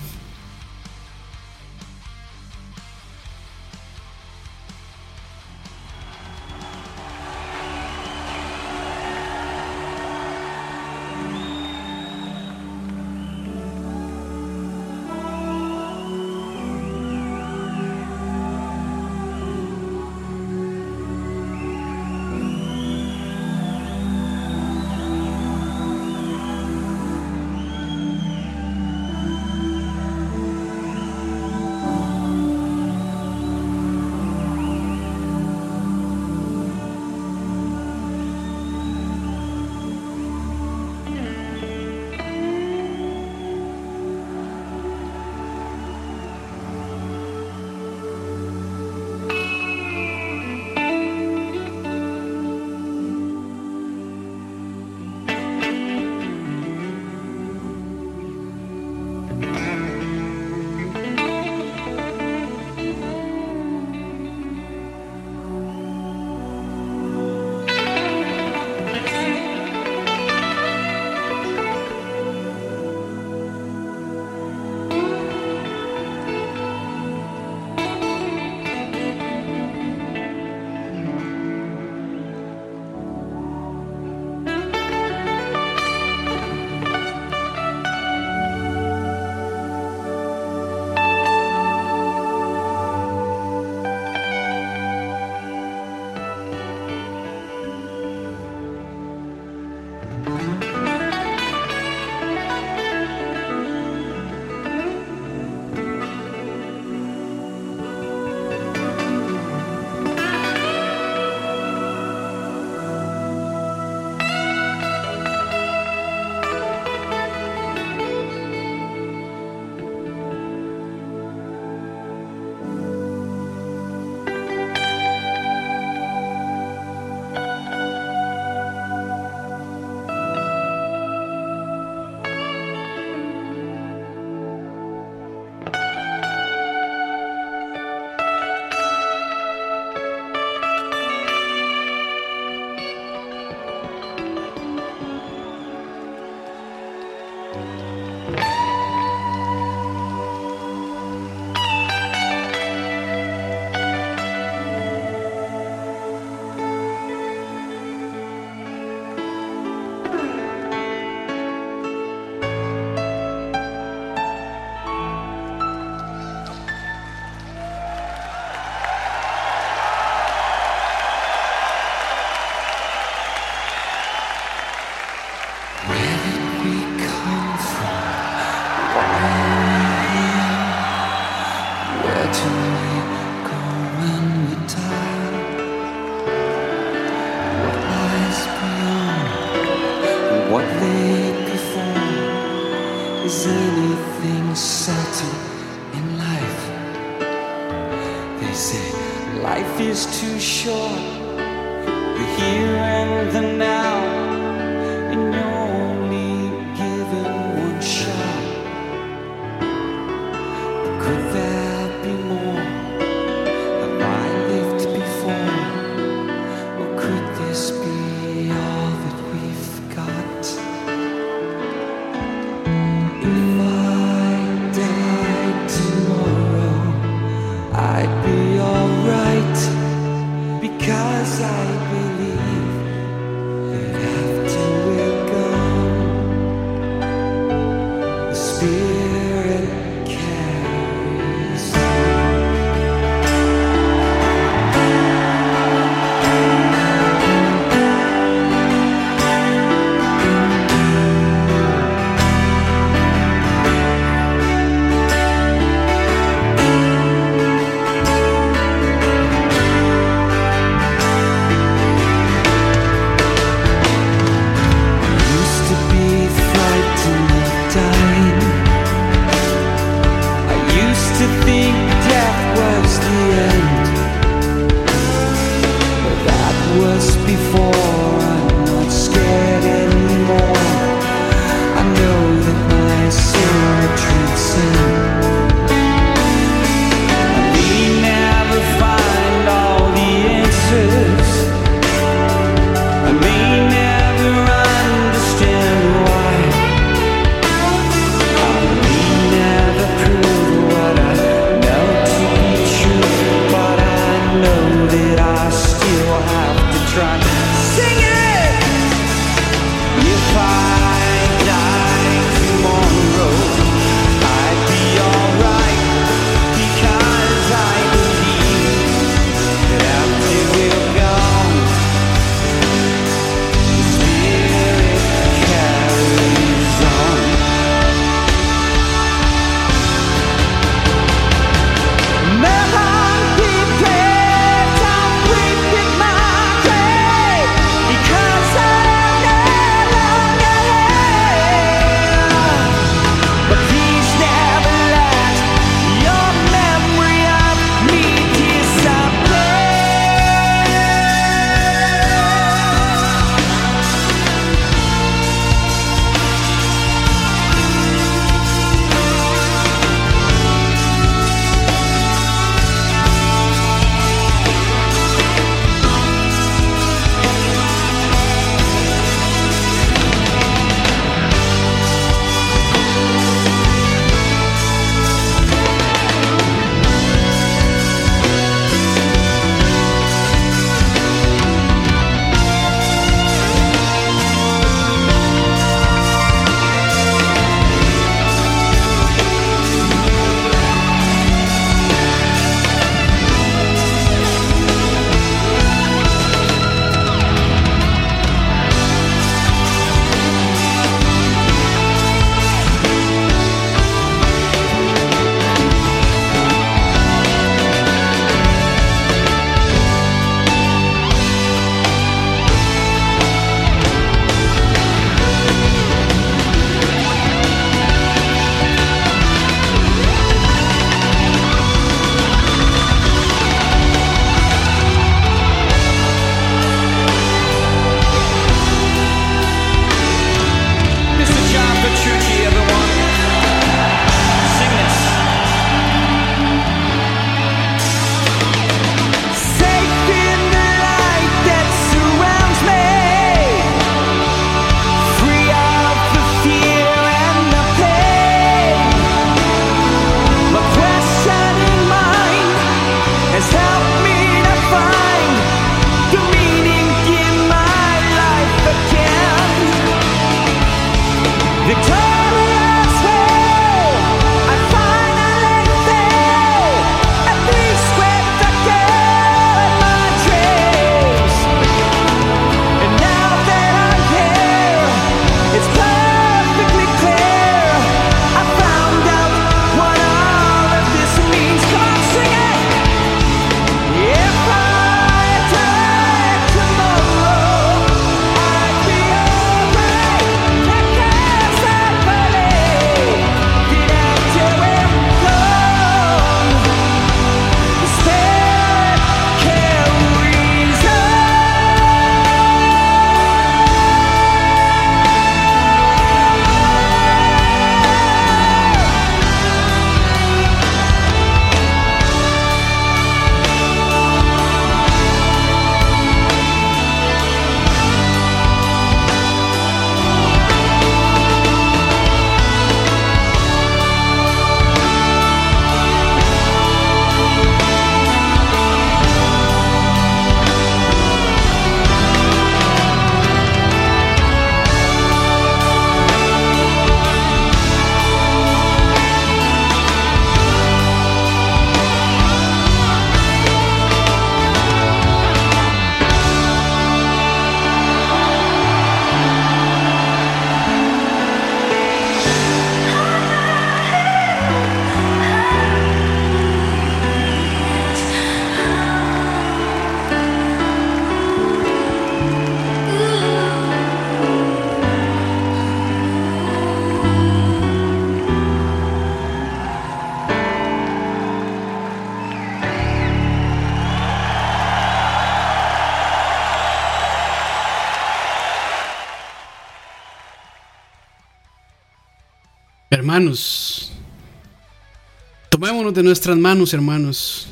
De nuestras manos, hermanos,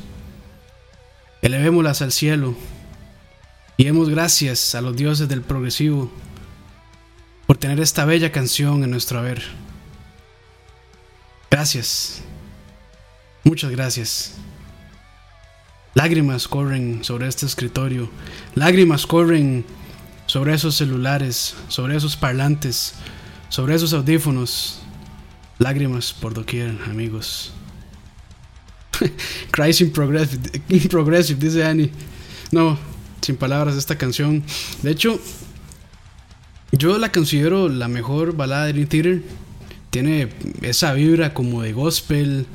elevémoslas al cielo y demos gracias a los dioses del progresivo por tener esta bella canción en nuestro haber. Gracias. Muchas gracias. Lágrimas corren sobre este escritorio. Lágrimas corren sobre esos celulares, sobre esos parlantes, sobre esos audífonos. Lágrimas por doquier, amigos. <laughs> Cries in progressive, in progressive, dice Annie. No, sin palabras esta canción. De hecho, yo la considero la mejor balada de Dream Theater. Tiene esa vibra como de gospel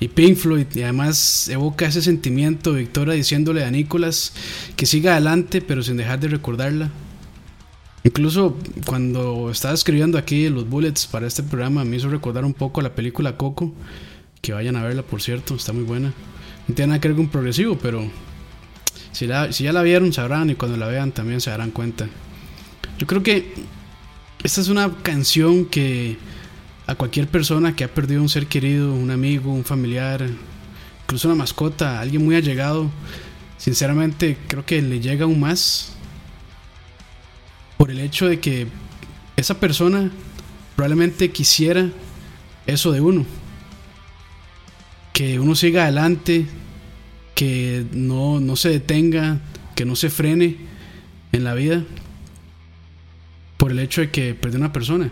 y Pink Floyd y además evoca ese sentimiento Victoria diciéndole a Nicholas que siga adelante pero sin dejar de recordarla. Incluso cuando estaba escribiendo aquí los bullets para este programa me hizo recordar un poco la película Coco. Que vayan a verla, por cierto, está muy buena. No tiene nada que ver con progresivo, pero si, la- si ya la vieron sabrán y cuando la vean también se darán cuenta. Yo creo que esta es una canción que a cualquier persona que ha perdido un ser querido, un amigo, un familiar, incluso una mascota, alguien muy allegado, sinceramente creo que le llega aún más por el hecho de que esa persona probablemente quisiera eso de uno. Que uno siga adelante, que no, no se detenga, que no se frene en la vida por el hecho de que perdió una persona.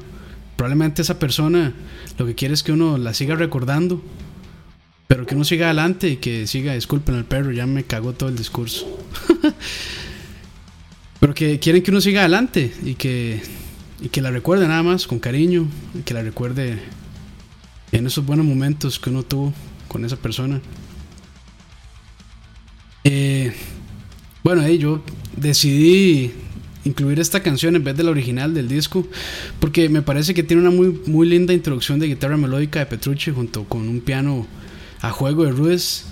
Probablemente esa persona lo que quiere es que uno la siga recordando, pero que uno siga adelante y que siga, disculpen al perro, ya me cagó todo el discurso. <laughs> pero que quieren que uno siga adelante y que, y que la recuerde nada más con cariño, y que la recuerde en esos buenos momentos que uno tuvo con esa persona. Eh, bueno, ahí yo decidí incluir esta canción en vez de la original del disco porque me parece que tiene una muy, muy linda introducción de guitarra melódica de Petrucci junto con un piano a juego de Ruiz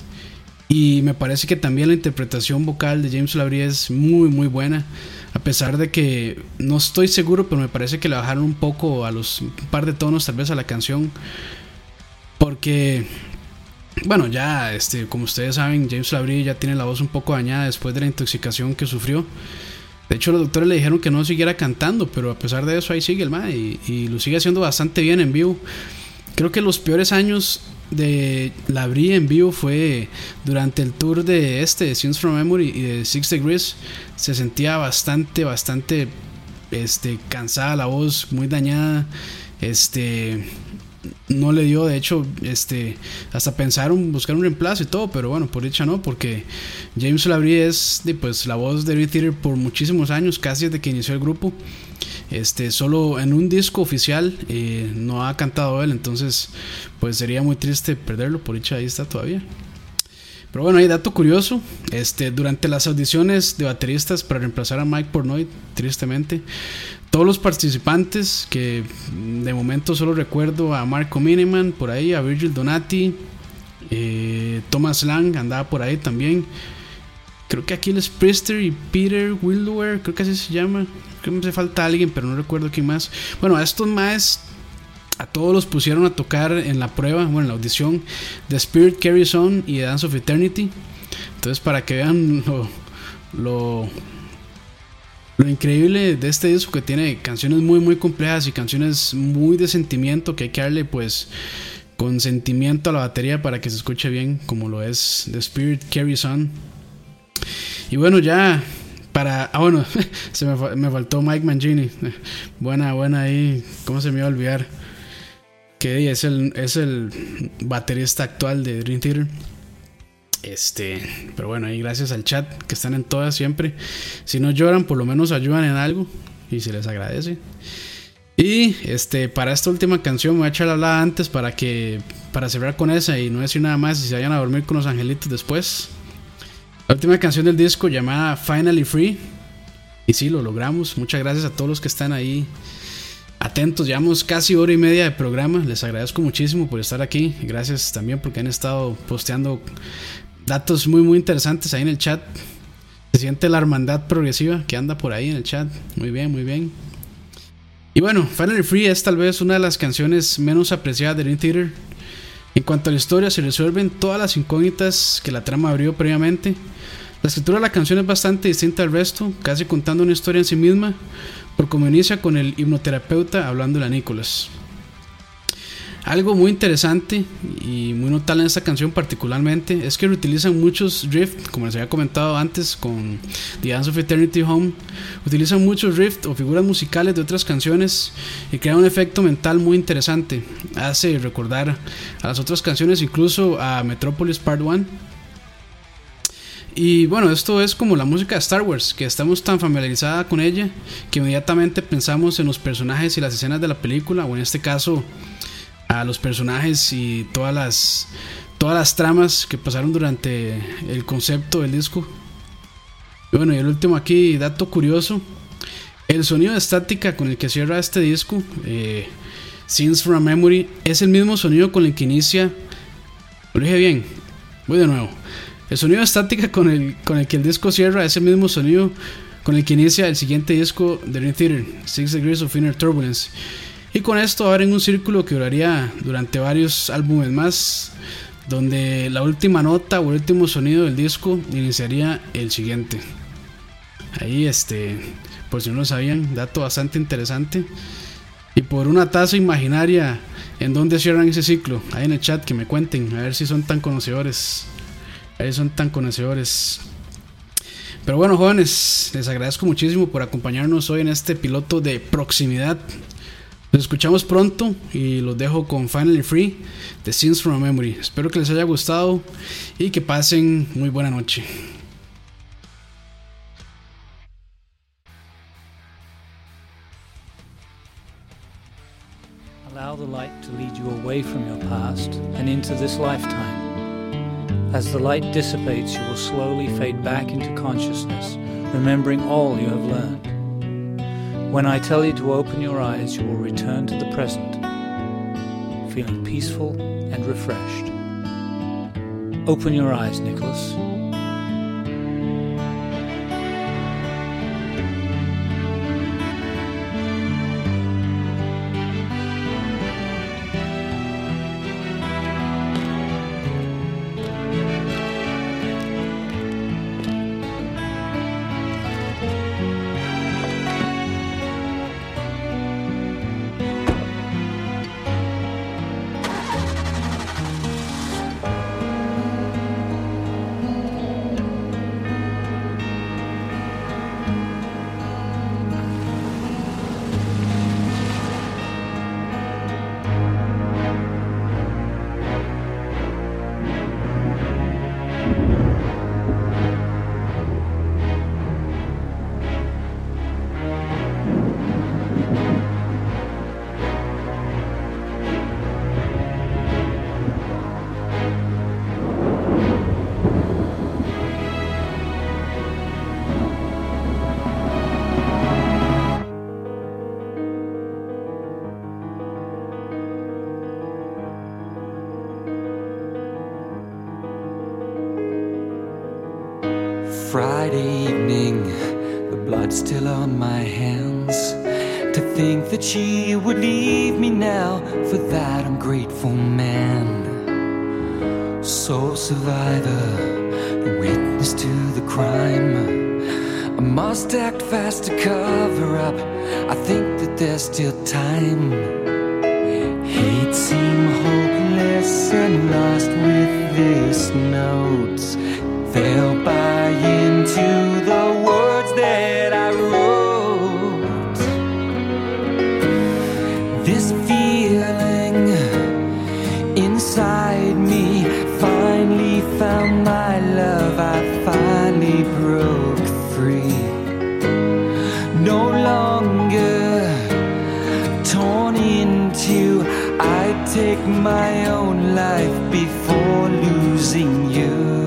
y me parece que también la interpretación vocal de James Labrie es muy muy buena a pesar de que no estoy seguro pero me parece que le bajaron un poco a los par de tonos tal vez a la canción porque bueno, ya, este, como ustedes saben, James Labrie ya tiene la voz un poco dañada después de la intoxicación que sufrió. De hecho, los doctores le dijeron que no siguiera cantando, pero a pesar de eso, ahí sigue el mae y, y lo sigue haciendo bastante bien en vivo. Creo que los peores años de Labrie en vivo fue durante el tour de este, de Scenes from Memory y de Six Degrees. Se sentía bastante, bastante este, cansada la voz, muy dañada. Este, no le dio, de hecho, este, hasta pensaron buscar un reemplazo y todo, pero bueno, por dicha no, porque James Labrie es pues, la voz de Dream Theater por muchísimos años, casi desde que inició el grupo. Este, solo en un disco oficial eh, no ha cantado él, entonces, pues sería muy triste perderlo, por dicha ahí está todavía. Pero bueno, hay dato curioso. Este, durante las audiciones de bateristas para reemplazar a Mike Pornoy, tristemente, todos los participantes, que de momento solo recuerdo a Marco Miniman por ahí, a Virgil Donati, eh, Thomas Lang andaba por ahí también. Creo que Aquiles Priester y Peter Willower, creo que así se llama. Creo que me hace falta alguien, pero no recuerdo quién más. Bueno, a estos más a todos los pusieron a tocar en la prueba, bueno, en la audición de Spirit Carries On y de Dance of Eternity. Entonces, para que vean lo, lo, lo increíble de este disco que tiene canciones muy, muy complejas y canciones muy de sentimiento que hay que darle, pues, con sentimiento a la batería para que se escuche bien, como lo es The Spirit Carries On. Y bueno, ya para. Ah, bueno, <laughs> se me, me faltó Mike Mangini. Buena, buena ahí. ¿Cómo se me iba a olvidar? Que es el, es el baterista actual de Dream Theater. Este, pero bueno, ahí gracias al chat que están en todas siempre. Si no lloran, por lo menos ayudan en algo y se les agradece. Y este, para esta última canción me voy a echar la antes para que para cerrar con esa y no decir nada más y se vayan a dormir con los angelitos después. La última canción del disco llamada Finally Free. Y sí, lo logramos. Muchas gracias a todos los que están ahí atentos. Llevamos casi hora y media de programa. Les agradezco muchísimo por estar aquí. Gracias también porque han estado posteando datos muy muy interesantes ahí en el chat. Se siente la hermandad progresiva que anda por ahí en el chat. Muy bien, muy bien. Y bueno, Finally Free es tal vez una de las canciones menos apreciadas de Dream Theater. En cuanto a la historia, se resuelven todas las incógnitas que la trama abrió previamente. La escritura de la canción es bastante distinta al resto, casi contando una historia en sí misma, por como inicia con el hipnoterapeuta hablando a Nicholas. Algo muy interesante y muy notable en esta canción particularmente es que reutilizan muchos riffs, como les había comentado antes con The Dance of Eternity Home, utilizan muchos riffs o figuras musicales de otras canciones y crean un efecto mental muy interesante. Hace recordar a las otras canciones, incluso a Metropolis Part 1. Y bueno, esto es como la música de Star Wars, que estamos tan familiarizada con ella que inmediatamente pensamos en los personajes y las escenas de la película, o en este caso a los personajes y todas las todas las tramas que pasaron durante el concepto del disco. Bueno, y el último aquí, dato curioso, el sonido de estática con el que cierra este disco, eh, Scenes from a Memory, es el mismo sonido con el que inicia, lo dije bien, voy de nuevo, el sonido de estática con el, con el que el disco cierra es el mismo sonido con el que inicia el siguiente disco de Dream Theater, Six Degrees of Inner Turbulence. Y con esto abren un círculo que duraría durante varios álbumes más, donde la última nota o el último sonido del disco iniciaría el siguiente. Ahí, este, por si no lo sabían, dato bastante interesante. Y por una taza imaginaria, ¿en dónde cierran ese ciclo? Ahí en el chat que me cuenten, a ver si son tan conocedores. Ahí son tan conocedores. Pero bueno, jóvenes, les agradezco muchísimo por acompañarnos hoy en este piloto de proximidad. Nos escuchamos pronto y los dejo con Finally Free de Scenes from a Memory. Espero que les haya gustado y que pasen muy buena noche. Allow the light to lead you away from your past and into this lifetime. As the light dissipates, you will slowly fade back into consciousness, remembering all you have learned. When I tell you to open your eyes, you will return to the present, feeling peaceful and refreshed. Open your eyes, Nicholas. Take my own life before losing you.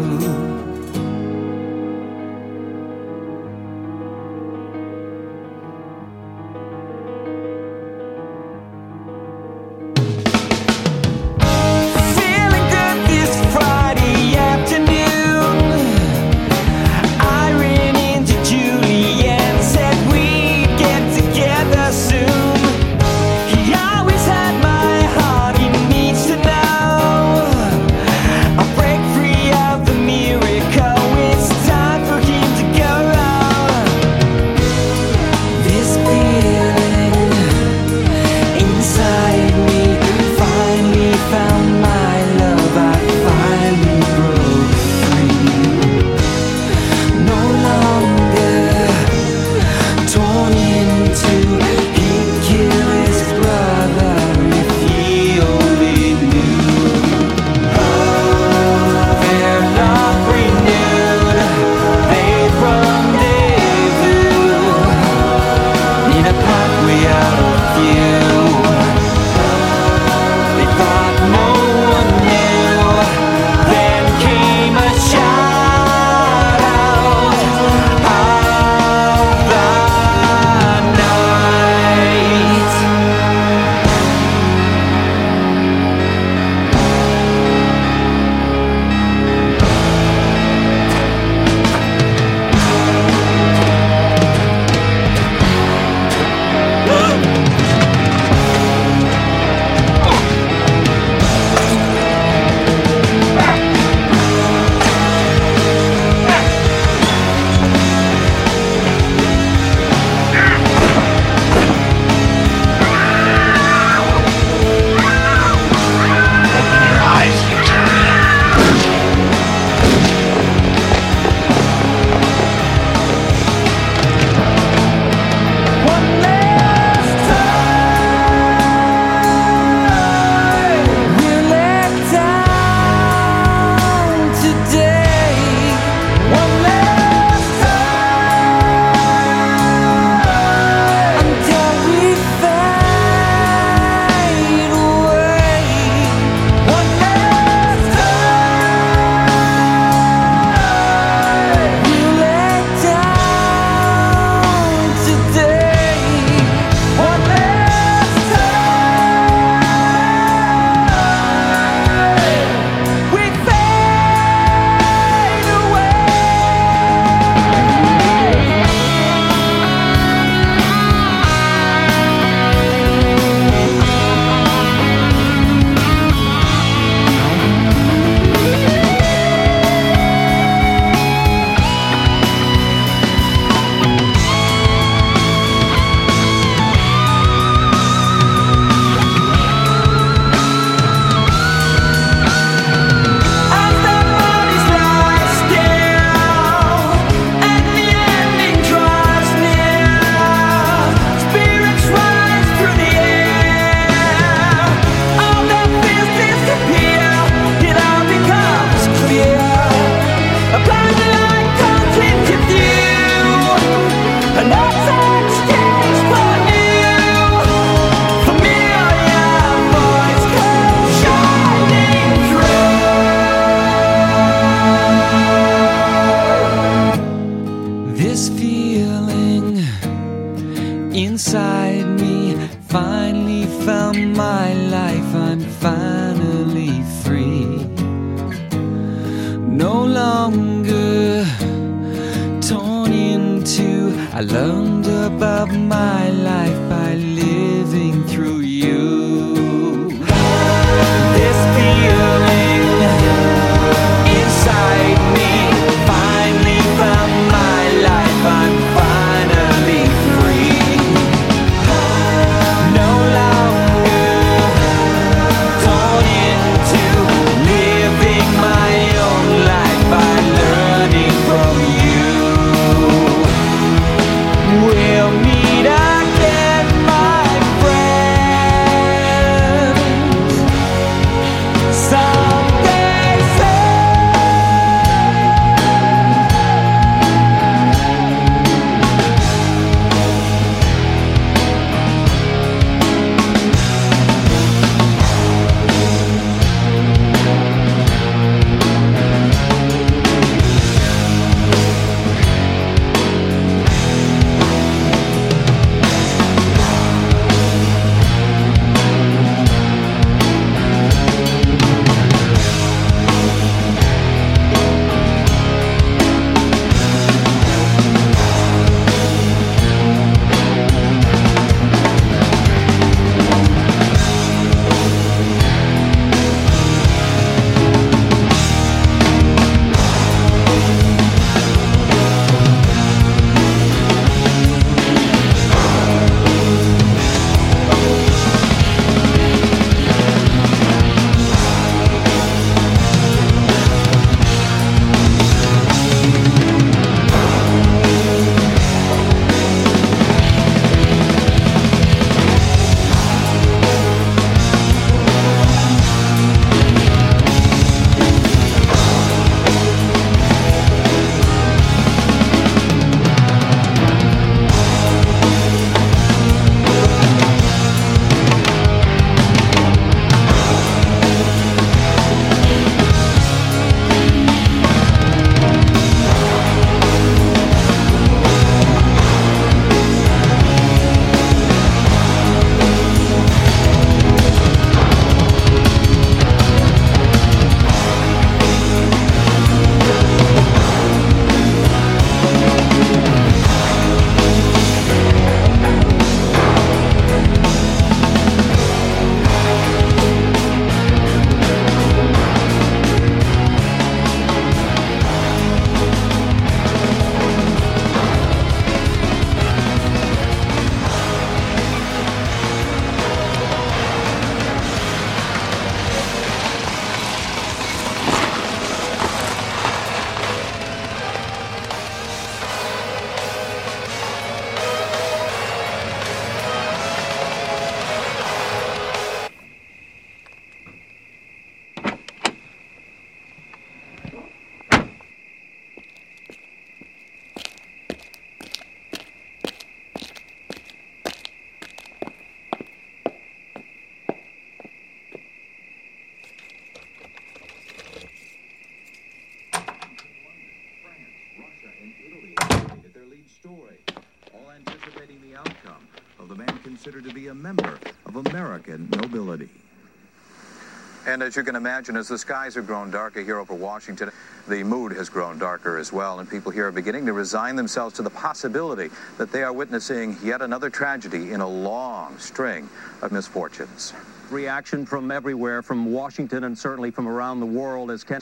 As you can imagine, as the skies have grown darker here over Washington, the mood has grown darker as well, and people here are beginning to resign themselves to the possibility that they are witnessing yet another tragedy in a long string of misfortunes. reaction from everywhere, from Washington and certainly from around the world as Ken.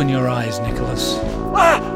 Open your eyes, Nicholas. Ah!